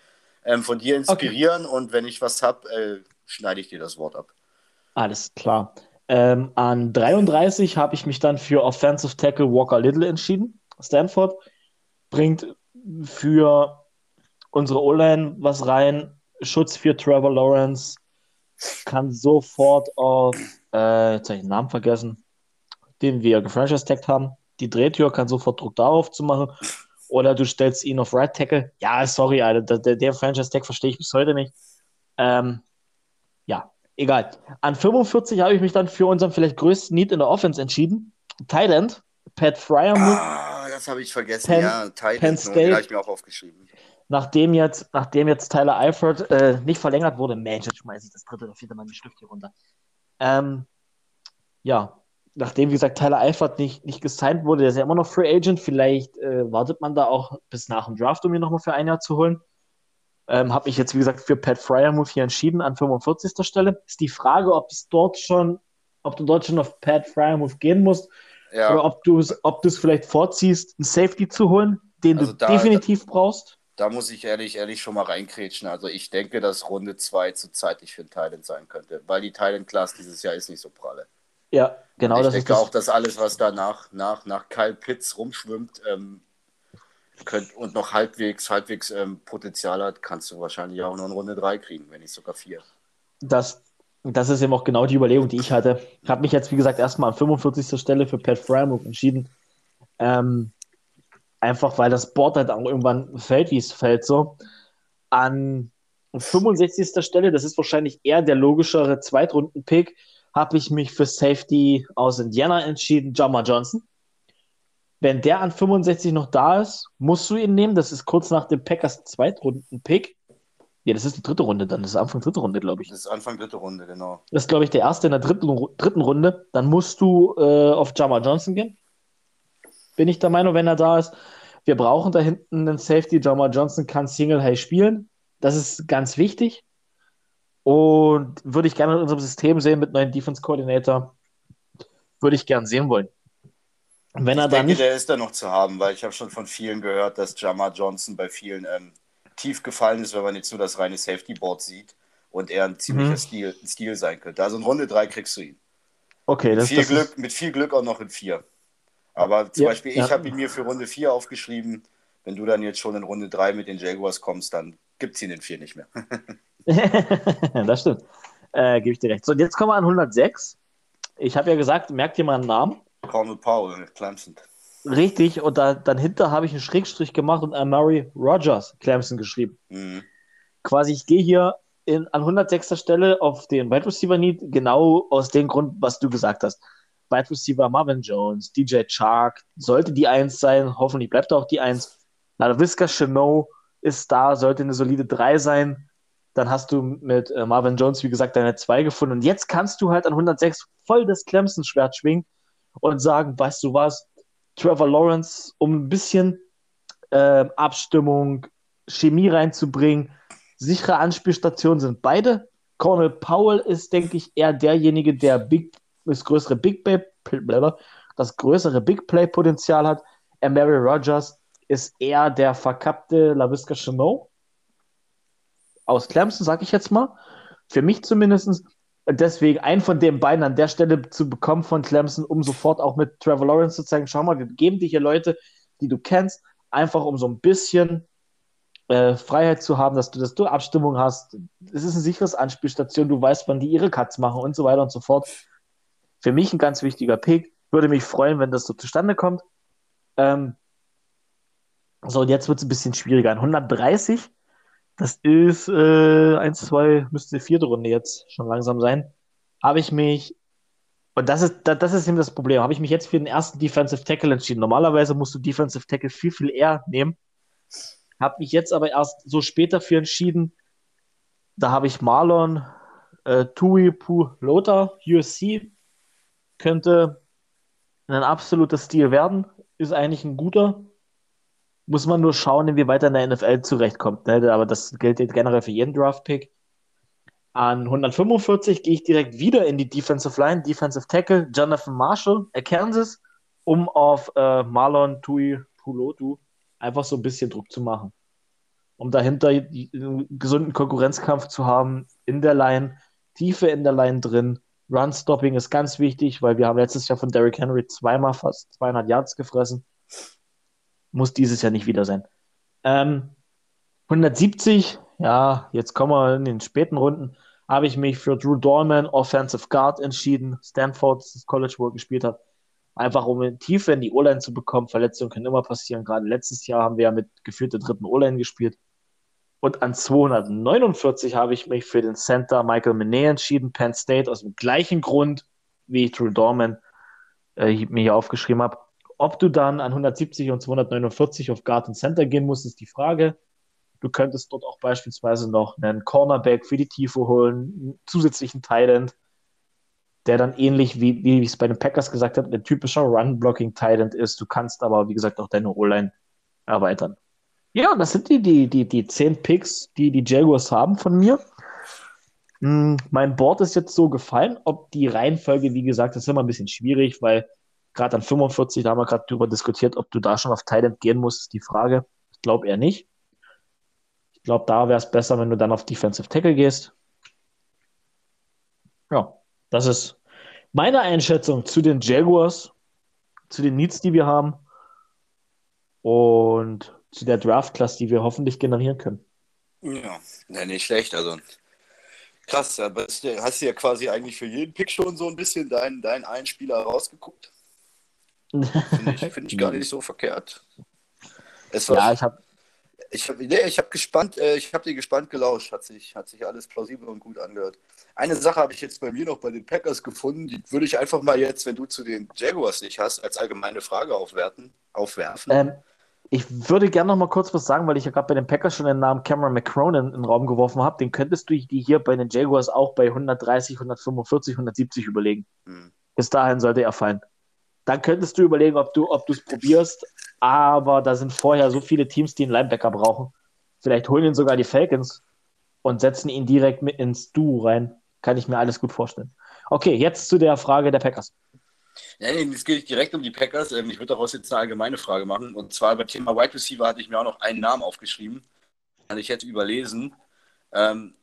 ähm, von dir inspirieren okay. und wenn ich was habe, äh, schneide ich dir das Wort ab. Alles klar. Ähm, an 33 habe ich mich dann für Offensive Tackle Walker Little entschieden. Stanford bringt für unsere O-Line was rein, Schutz für Trevor Lawrence, kann sofort auf, äh, jetzt habe ich den Namen vergessen, den wir gefranchise-tagged haben. Die Drehtür kann sofort Druck darauf zu machen. Oder du stellst ihn auf Right Tackle. Ja, sorry, Alter, der, der Franchise-Tag verstehe ich bis heute nicht. Ähm, ja, Egal. An 45 habe ich mich dann für unseren vielleicht größten Need in der Offense entschieden. End, Pat Fryer. Ah, das habe ich vergessen. Penn, ja, Tight End, den habe ich mir auch aufgeschrieben. Nachdem jetzt, nachdem jetzt Tyler Eifert äh, nicht verlängert wurde, Mensch, jetzt schmeiße ich das dritte oder vierte Mal den Stift hier runter. Ähm, ja, nachdem, wie gesagt, Tyler Eifert nicht, nicht gesigned wurde, der ist ja immer noch Free Agent, vielleicht äh, wartet man da auch bis nach dem Draft, um ihn nochmal für ein Jahr zu holen. Ähm, Habe ich jetzt, wie gesagt, für Pat Fryermuth hier entschieden an 45. Stelle. Ist die Frage, ob es dort schon, ob du dort schon auf Pat Fryermuth gehen musst ja. oder ob du es ob vielleicht vorziehst, einen Safety zu holen, den also du da, definitiv da, brauchst. Da muss ich ehrlich, ehrlich schon mal reinkrätschen. Also ich denke, dass Runde 2 zu zeitig für einen Thailand sein könnte, weil die Thailand-Class dieses Jahr ist nicht so pralle. Ja, genau. Und ich denke auch, dass alles, was danach nach, nach Kyle Pitts rumschwimmt, ähm, könnt, und noch halbwegs, halbwegs ähm, Potenzial hat, kannst du wahrscheinlich auch noch in Runde 3 kriegen, wenn nicht sogar 4. Das, das ist eben auch genau die Überlegung, die ich hatte. Ich habe mich jetzt, wie gesagt, erstmal an 45. Stelle für Pat Fryermuth entschieden. Ähm, einfach weil das Board halt auch irgendwann fällt, wie es fällt, so. An 65. Stelle, das ist wahrscheinlich eher der logischere Zweitrunden-Pick, habe ich mich für Safety aus Indiana entschieden, Jama Johnson. Wenn der an 65 noch da ist, musst du ihn nehmen. Das ist kurz nach dem Packers Zweitrunden-Pick. Ja, das ist die dritte Runde dann. Das ist Anfang dritte Runde, glaube ich. Das ist Anfang dritte Runde, genau. Das ist, glaube ich, der erste in der dritten, dritten Runde. Dann musst du äh, auf Jama Johnson gehen. Bin ich der Meinung, wenn er da ist. Wir brauchen da hinten einen Safety. Jama Johnson kann Single High spielen. Das ist ganz wichtig. Und würde ich gerne in unserem System sehen mit neuen Defense Coordinator. Würde ich gern sehen wollen. Wenn ich er denke, nicht... der ist da noch zu haben, weil ich habe schon von vielen gehört, dass Jamar Johnson bei vielen ähm, tief gefallen ist, wenn man jetzt nur das reine Safety Board sieht und er ein ziemlicher mhm. Stil, Stil sein könnte. Also in Runde 3 kriegst du ihn. Okay, das, mit, viel das Glück, ist... mit viel Glück auch noch in 4. Aber zum ja, Beispiel, ich habe ihn mir für Runde 4 aufgeschrieben. Wenn du dann jetzt schon in Runde 3 mit den Jaguars kommst, dann gibt es ihn in 4 nicht mehr. [LAUGHS] das stimmt. Äh, Gebe ich dir recht. So, jetzt kommen wir an 106. Ich habe ja gesagt, merkt ihr mal einen Namen? Cornel Powell, Clemson. Richtig, und da, dann hinter habe ich einen Schrägstrich gemacht und Murray Rogers Clemson geschrieben. Mhm. Quasi, ich gehe hier in, an 106. Stelle auf den Wide Receiver Need, genau aus dem Grund, was du gesagt hast. Wide Receiver Marvin Jones, DJ Chark, sollte die Eins sein, hoffentlich bleibt auch die Eins. Ladaviska Chanot ist da, sollte eine solide 3 sein. Dann hast du mit äh, Marvin Jones, wie gesagt, deine 2 gefunden. Und jetzt kannst du halt an 106 voll das Clemson-Schwert schwingen und sagen, weißt du was, Trevor Lawrence, um ein bisschen äh, Abstimmung, Chemie reinzubringen. Sichere Anspielstationen sind beide. Cornel Powell ist, denke ich, eher derjenige, der Big, das größere Big Play, das größere Big Play Potenzial hat. Mary Rogers ist eher der verkappte LaVisca Cheneau aus Clemson, sag ich jetzt mal. Für mich zumindest deswegen einen von den beiden an der Stelle zu bekommen von Clemson, um sofort auch mit Trevor Lawrence zu zeigen, schau mal, wir geben dir hier Leute, die du kennst, einfach um so ein bisschen äh, Freiheit zu haben, dass du, dass du Abstimmung hast. Es ist ein sicheres Anspielstation, du weißt, wann die ihre Cuts machen und so weiter und so fort. Für mich ein ganz wichtiger Pick. Würde mich freuen, wenn das so zustande kommt. Ähm, so, und jetzt wird es ein bisschen schwieriger. 130 das ist äh, 1, 2, müsste die vierte Runde jetzt schon langsam sein. Habe ich mich, und das ist, das ist eben das Problem, habe ich mich jetzt für den ersten Defensive Tackle entschieden. Normalerweise musst du Defensive Tackle viel, viel eher nehmen. Habe mich jetzt aber erst so später dafür entschieden. Da habe ich Marlon äh, Tui Pu Lota, USC. Könnte ein absoluter Stil werden. Ist eigentlich ein guter muss man nur schauen, inwieweit er in der NFL zurechtkommt. Ne? Aber das gilt generell für jeden Draft-Pick. An 145 gehe ich direkt wieder in die Defensive Line, Defensive Tackle, Jonathan Marshall, Kansas, um auf äh, Marlon Tui Pulotu einfach so ein bisschen Druck zu machen. Um dahinter einen gesunden Konkurrenzkampf zu haben in der Line, Tiefe in der Line drin. Run-Stopping ist ganz wichtig, weil wir haben letztes Jahr von Derrick Henry zweimal fast 200 Yards gefressen. Muss dieses Jahr nicht wieder sein. Ähm, 170, ja, jetzt kommen wir in den späten Runden, habe ich mich für Drew Dorman, Offensive Guard, entschieden. Stanford, das College, wo er gespielt hat. Einfach um eine Tiefe in die O-Line zu bekommen. Verletzungen können immer passieren. Gerade letztes Jahr haben wir ja mit geführter dritten O-Line gespielt. Und an 249 habe ich mich für den Center Michael Menet entschieden, Penn State, aus dem gleichen Grund, wie ich Drew Dorman äh, mir hier aufgeschrieben habe. Ob du dann an 170 und 249 auf Guard und Center gehen musst, ist die Frage. Du könntest dort auch beispielsweise noch einen Cornerback für die Tiefe holen, einen zusätzlichen Thailand, der dann ähnlich wie, wie ich es bei den Packers gesagt habe, ein typischer Run-Blocking-Thailand ist. Du kannst aber, wie gesagt, auch deine O-Line erweitern. Ja, das sind die, die, die, die zehn Picks, die die Jaguars haben von mir. Hm, mein Board ist jetzt so gefallen. Ob die Reihenfolge, wie gesagt, ist immer ein bisschen schwierig, weil gerade an 45, da haben wir gerade darüber diskutiert, ob du da schon auf Thailand gehen musst, ist die Frage. Ich glaube eher nicht. Ich glaube, da wäre es besser, wenn du dann auf Defensive Tackle gehst. Ja, das ist meine Einschätzung zu den Jaguars, zu den Needs, die wir haben. Und zu der Draft-Class, die wir hoffentlich generieren können. Ja, ja nicht schlecht. Also krass, aber hast du ja quasi eigentlich für jeden Pick schon so ein bisschen deinen, deinen einen Spieler rausgeguckt. Finde ich, find ich gar nicht so verkehrt. ja, ich habe ich habe nee, hab gespannt, äh, ich habe dir gespannt gelauscht, hat sich, hat sich alles plausibel und gut angehört. Eine Sache habe ich jetzt bei mir noch bei den Packers gefunden, die würde ich einfach mal jetzt, wenn du zu den Jaguars nicht hast, als allgemeine Frage aufwerten, aufwerfen. Ähm, ich würde gerne noch mal kurz was sagen, weil ich ja gerade bei den Packers schon den Namen Cameron McCronin in den Raum geworfen habe. Den könntest du dir hier bei den Jaguars auch bei 130, 145, 170 überlegen. Hm. Bis dahin sollte er fallen. Dann könntest du überlegen, ob du es probierst. Aber da sind vorher so viele Teams, die einen Linebacker brauchen. Vielleicht holen ihn sogar die Falcons und setzen ihn direkt mit ins Duo rein. Kann ich mir alles gut vorstellen. Okay, jetzt zu der Frage der Packers. Ja, nee, es geht direkt um die Packers. Ähm, ich würde daraus jetzt eine allgemeine Frage machen. Und zwar beim Thema Wide Receiver hatte ich mir auch noch einen Namen aufgeschrieben. Kann ich jetzt überlesen. Ähm,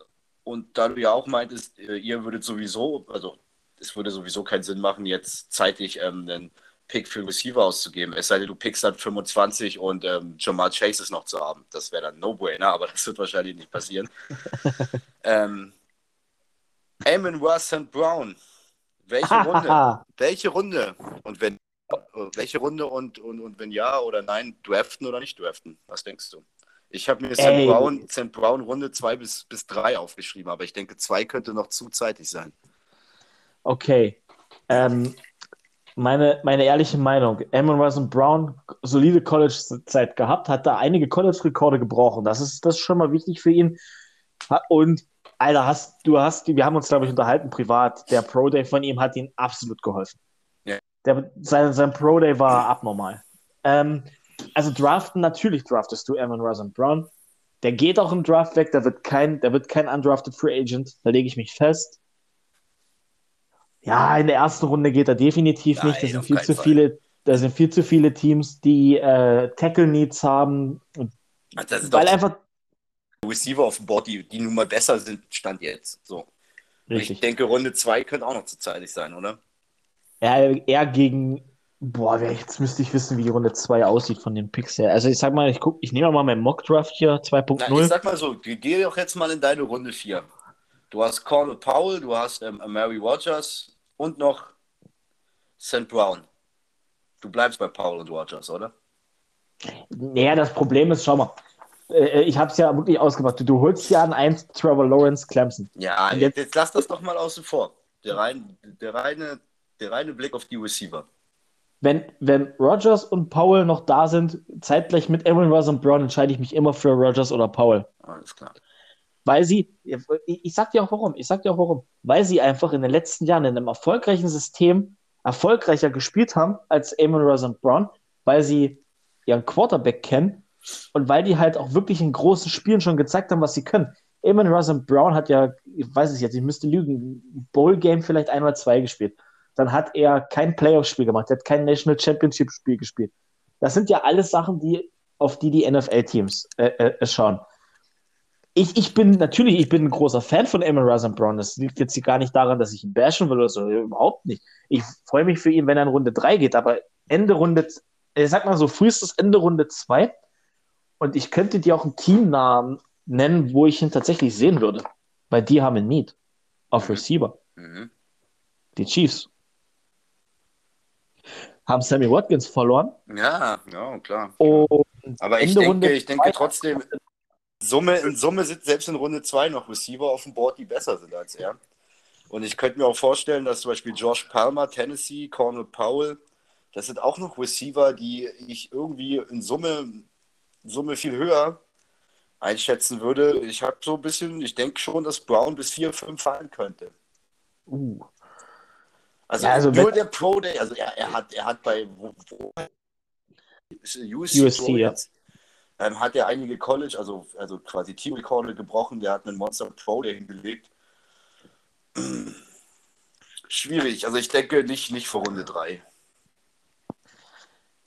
und da du ja auch meintest, äh, ihr würdet sowieso, also es würde sowieso keinen Sinn machen, jetzt zeitig ähm, einen Pick für Receiver auszugeben. Es sei denn, du pickst dann 25 und ähm, Jamal Chase ist noch zu haben. Das wäre dann No-Brainer, aber [LAUGHS] das wird wahrscheinlich nicht passieren. [LAUGHS] ähm, Amon Ross St. Brown welche Runde? [LAUGHS] welche Runde? Und wenn welche Runde und, und, und wenn ja oder nein, draften oder nicht draften? Was denkst du? Ich habe mir St. Brown, St. Brown Runde 2 bis, bis 3 aufgeschrieben, aber ich denke, 2 könnte noch zu zeitig sein. Okay. Ähm, meine, meine ehrliche Meinung, Amon Russell Brown, solide College-Zeit gehabt, hat da einige College-Rekorde gebrochen. Das ist, das ist schon mal wichtig für ihn. Und Alter, hast, du hast, wir haben uns, glaube ich, unterhalten privat. Der Pro Day von ihm hat ihm absolut geholfen. Ja. Der, sein, sein Pro Day war abnormal. Ähm, also draften, natürlich draftest du Evan Rosen Brown. Der geht auch im Draft weg, der wird kein, der wird kein undrafted Free Agent, da lege ich mich fest. Ja, in der ersten Runde geht er definitiv Nein, nicht. Da sind viel zu Fall. viele, da sind viel zu viele Teams, die äh, Tackle Needs haben. weil einfach Receiver auf dem Board, die, die nun mal besser sind, stand jetzt. So. Ich denke, Runde 2 könnte auch noch zu zeitig sein, oder? Ja, eher gegen. Boah, jetzt müsste ich wissen, wie die Runde 2 aussieht von den Picks her. Also ich sag mal, ich guck, ich nehme mal meinen Mock-Draft hier 2.0. Ich sag mal so, geh doch jetzt mal in deine Runde 4. Du hast Cornel Powell, du hast ähm, Mary Rogers und noch St. Brown. Du bleibst bei Powell und Rogers, oder? Naja, das Problem ist, schau mal, äh, ich habe es ja wirklich ausgemacht. Du, du holst ja an 1 Trevor Lawrence Clemson. Ja, jetzt, jetzt, lass das doch mal außen vor. Der, rein, der, reine, der reine Blick auf die Receiver. Wenn, wenn Rogers und Powell noch da sind, zeitgleich mit Aaron Ross und Brown, entscheide ich mich immer für Rogers oder Powell. Alles klar. Weil sie, ich, sag dir auch warum, ich sag dir auch warum. Weil sie einfach in den letzten Jahren in einem erfolgreichen System erfolgreicher gespielt haben als Amon Ross und Brown, weil sie ihren Quarterback kennen und weil die halt auch wirklich in großen Spielen schon gezeigt haben, was sie können. Eamon Russell Brown hat ja, ich weiß es jetzt, ich müsste lügen, Bowl-Game vielleicht ein oder zwei gespielt. Dann hat er kein Playoff-Spiel gemacht, er hat kein National Championship-Spiel gespielt. Das sind ja alles Sachen, die, auf die die NFL-Teams äh, äh, schauen. Ich, ich bin natürlich, ich bin ein großer Fan von Eamon Russell Brown. Das liegt jetzt gar nicht daran, dass ich ihn bashen will oder so, überhaupt nicht. Ich freue mich für ihn, wenn er in Runde 3 geht, aber Ende Runde, ich sag mal so, frühestes Ende Runde 2 und ich könnte dir auch einen Teamnamen nennen, wo ich ihn tatsächlich sehen würde. Weil die haben einen Need auf mhm. Receiver. Mhm. Die Chiefs. Haben Sammy Watkins verloren. Ja, ja, klar. Und Aber ich denke, ich denke trotzdem, Summe, in Summe sind selbst in Runde 2 noch Receiver auf dem Board, die besser sind als er. Und ich könnte mir auch vorstellen, dass zum Beispiel Josh Palmer, Tennessee, Cornel Powell, das sind auch noch Receiver, die ich irgendwie in Summe, Summe viel höher einschätzen würde. Ich habe so ein bisschen, ich denke schon, dass Brown bis 4, 5 fallen könnte. Uh. Also, ja, also nur der Pro Day, also er, er, hat, er hat bei wo, wo, USC, USC ja. ähm, hat er einige College, also, also quasi Teamrekorde gebrochen, der hat einen Monster Pro Day hingelegt. [CLEARS THROAT] Schwierig, also ich denke nicht, nicht vor Runde 3.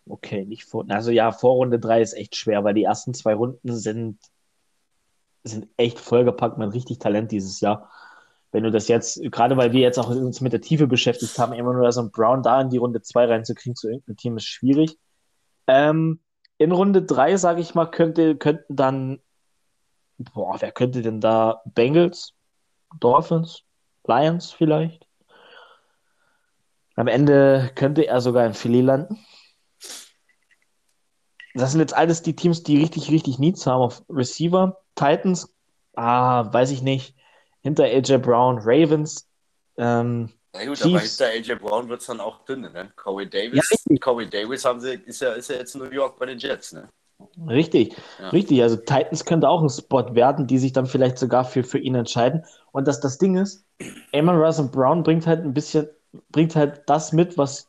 Okay, nicht vor. Also ja, vor Runde 3 ist echt schwer, weil die ersten zwei Runden sind, sind echt vollgepackt mit richtig Talent dieses Jahr. Wenn du das jetzt, gerade weil wir jetzt auch uns mit der Tiefe beschäftigt haben, immer nur so ein Brown da in die Runde 2 reinzukriegen zu irgendeinem Team ist schwierig. Ähm, in Runde 3, sage ich mal, könnte, könnten dann, boah, wer könnte denn da? Bengals, Dolphins, Lions vielleicht? Am Ende könnte er sogar in Philly landen. Das sind jetzt alles die Teams, die richtig, richtig Needs haben auf Receiver. Titans, ah, weiß ich nicht. Hinter AJ Brown, Ravens. Ähm, na gut, Chiefs. aber hinter AJ Brown wird es dann auch dünn, ne? Corey Davis, ja, Corey Davis haben sie, ist, ja, ist ja jetzt in New York bei den Jets, ne? Richtig, ja. richtig. Also Titans könnte auch ein Spot werden, die sich dann vielleicht sogar für, für ihn entscheiden. Und das, das Ding ist, Amon Russell Brown bringt halt ein bisschen bringt halt das mit, was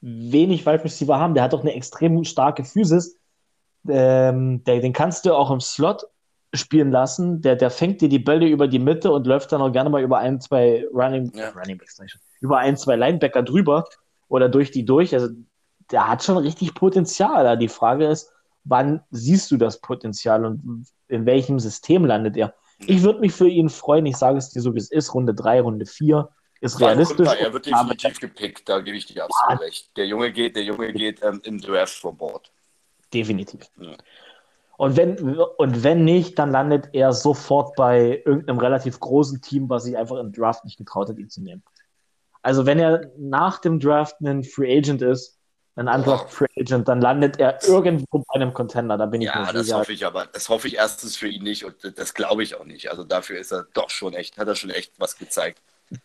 wenig Wide Receiver haben. Der hat auch eine extrem starke Physis. Ähm, der, den kannst du auch im Slot spielen lassen. Der, der fängt dir die Bälle über die Mitte und läuft dann auch gerne mal über ein, zwei Running, ja. Running Backs, über ein, zwei Linebacker drüber oder durch die durch. Also der hat schon richtig Potenzial. Die Frage ist, wann siehst du das Potenzial und in welchem System landet er? Ich würde mich für ihn freuen. Ich sage es dir so, wie es ist. Runde 3, Runde 4 ist realistisch. Runter, er wird definitiv gepickt, da gebe ich dir absolut ja. recht. Der Junge geht, der Junge geht ähm, im Draft vom Bord. Definitiv. Ja. Und wenn, und wenn nicht, dann landet er sofort bei irgendeinem relativ großen Team, was sich einfach im Draft nicht getraut hat, ihn zu nehmen. Also wenn er nach dem Draft ein Free Agent ist, ein oh. Free Agent, dann landet er irgendwo bei einem Contender. Da bin ich ja, mir das hoffe ich aber. Das hoffe ich erstens für ihn nicht und das glaube ich auch nicht. Also dafür ist er doch schon echt, hat er schon echt was gezeigt.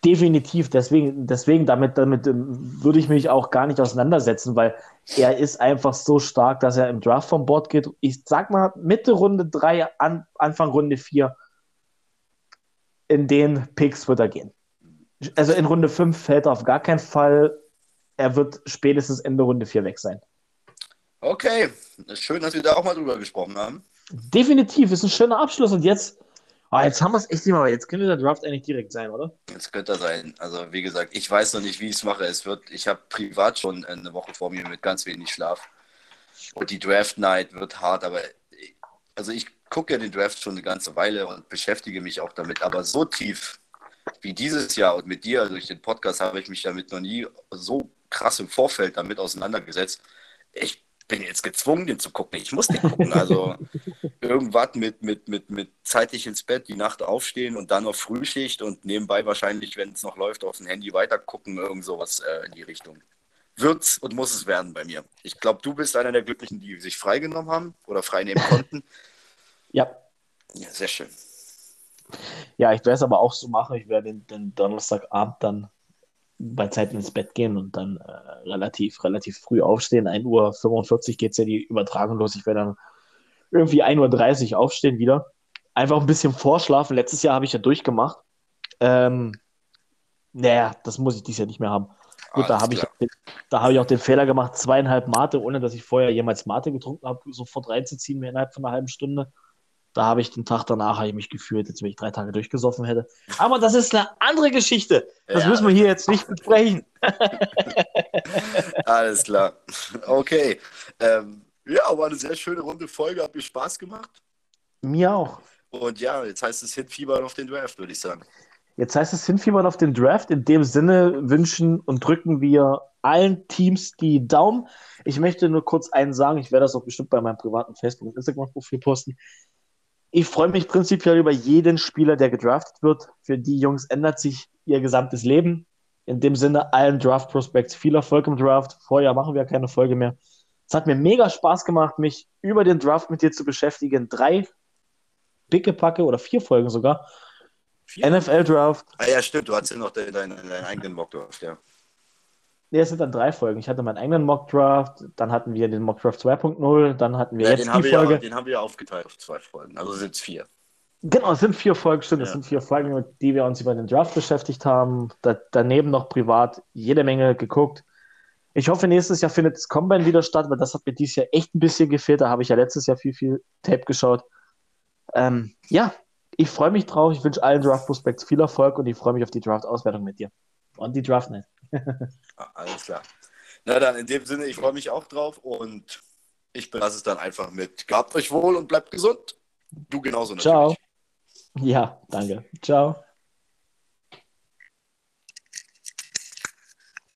Definitiv, deswegen, deswegen damit, damit ähm, würde ich mich auch gar nicht auseinandersetzen, weil er ist einfach so stark, dass er im Draft vom Board geht. Ich sag mal, Mitte Runde 3, an, Anfang Runde 4, in den Picks wird er gehen. Also in Runde 5 fällt er auf gar keinen Fall. Er wird spätestens Ende Runde 4 weg sein. Okay, schön, dass wir da auch mal drüber gesprochen haben. Definitiv, ist ein schöner Abschluss. Und jetzt Oh, jetzt haben wir es echt immer, aber jetzt könnte der Draft eigentlich direkt sein, oder? Jetzt könnte er sein. Also, wie gesagt, ich weiß noch nicht, wie ich es mache. Es wird, ich habe privat schon eine Woche vor mir mit ganz wenig Schlaf. Und die Draft Night wird hart, aber also ich gucke ja den Draft schon eine ganze Weile und beschäftige mich auch damit. Aber so tief wie dieses Jahr und mit dir durch den Podcast habe ich mich damit noch nie so krass im Vorfeld damit auseinandergesetzt. Ich bin jetzt gezwungen, den zu gucken. Ich muss den gucken. Also [LAUGHS] irgendwas mit, mit, mit, mit zeitig ins Bett, die Nacht aufstehen und dann noch Frühschicht und nebenbei wahrscheinlich, wenn es noch läuft, auf dem Handy weiter gucken, irgend sowas äh, in die Richtung. Wird's und muss es werden bei mir. Ich glaube, du bist einer der Glücklichen, die sich freigenommen haben oder freinehmen konnten. [LAUGHS] ja. Ja, sehr schön. Ja, ich werde es aber auch so machen. Ich werde den, den Donnerstagabend dann bei Zeiten ins Bett gehen und dann äh, relativ, relativ früh aufstehen. 1.45 Uhr geht es ja die Übertragung los. Ich werde dann irgendwie 1.30 Uhr aufstehen wieder. Einfach ein bisschen vorschlafen. Letztes Jahr habe ich ja durchgemacht. Ähm, naja, das muss ich dieses Jahr nicht mehr haben. Gut, da habe ich, da hab ich auch den Fehler gemacht, zweieinhalb Mate, ohne dass ich vorher jemals Mate getrunken habe, sofort reinzuziehen, mir innerhalb von einer halben Stunde. Da habe ich den Tag danach ich mich gefühlt, als wenn ich drei Tage durchgesoffen hätte. Aber das ist eine andere Geschichte. Das ja. müssen wir hier jetzt nicht besprechen. [LAUGHS] Alles klar. Okay. Ähm, ja, war eine sehr schöne runde Folge. Hat mir Spaß gemacht. Mir auch. Und ja, jetzt heißt es Hinfiebern auf den Draft, würde ich sagen. Jetzt heißt es Hinfiebern auf den Draft. In dem Sinne wünschen und drücken wir allen Teams die Daumen. Ich möchte nur kurz einen sagen. Ich werde das auch bestimmt bei meinem privaten Facebook- und Instagram-Profil posten. Ich freue mich prinzipiell über jeden Spieler, der gedraftet wird. Für die Jungs ändert sich ihr gesamtes Leben. In dem Sinne, allen Draft Prospects viel Erfolg im Draft. Vorher machen wir keine Folge mehr. Es hat mir mega Spaß gemacht, mich über den Draft mit dir zu beschäftigen. Drei pickepacke oder vier Folgen sogar. NFL Draft. Ah ja, stimmt, du hattest ja noch deinen, deinen, deinen eigenen Mock Draft, ja. Nee, es sind dann drei Folgen. Ich hatte meinen eigenen Mock Draft, dann hatten wir den Mock Draft 2.0, dann hatten wir ja, jetzt die Folge. Ja, den haben wir ja aufgeteilt auf zwei Folgen, also sind es vier. Genau, es sind vier Folgen, stimmt. Ja. Es sind vier Folgen, mit die wir uns über den Draft beschäftigt haben. Da, daneben noch privat jede Menge geguckt. Ich hoffe, nächstes Jahr findet das Combine wieder statt, weil das hat mir dieses Jahr echt ein bisschen gefehlt. Da habe ich ja letztes Jahr viel, viel Tape geschaut. Ähm, ja, ich freue mich drauf. Ich wünsche allen Draft Prospects viel Erfolg und ich freue mich auf die Draft-Auswertung mit dir. Und die Draft-Net. Ah, alles klar. Na dann, in dem Sinne, ich freue mich auch drauf und ich belasse es dann einfach mit. Gehabt euch wohl und bleibt gesund. Du genauso natürlich. Ciao. Ja, danke. Ciao.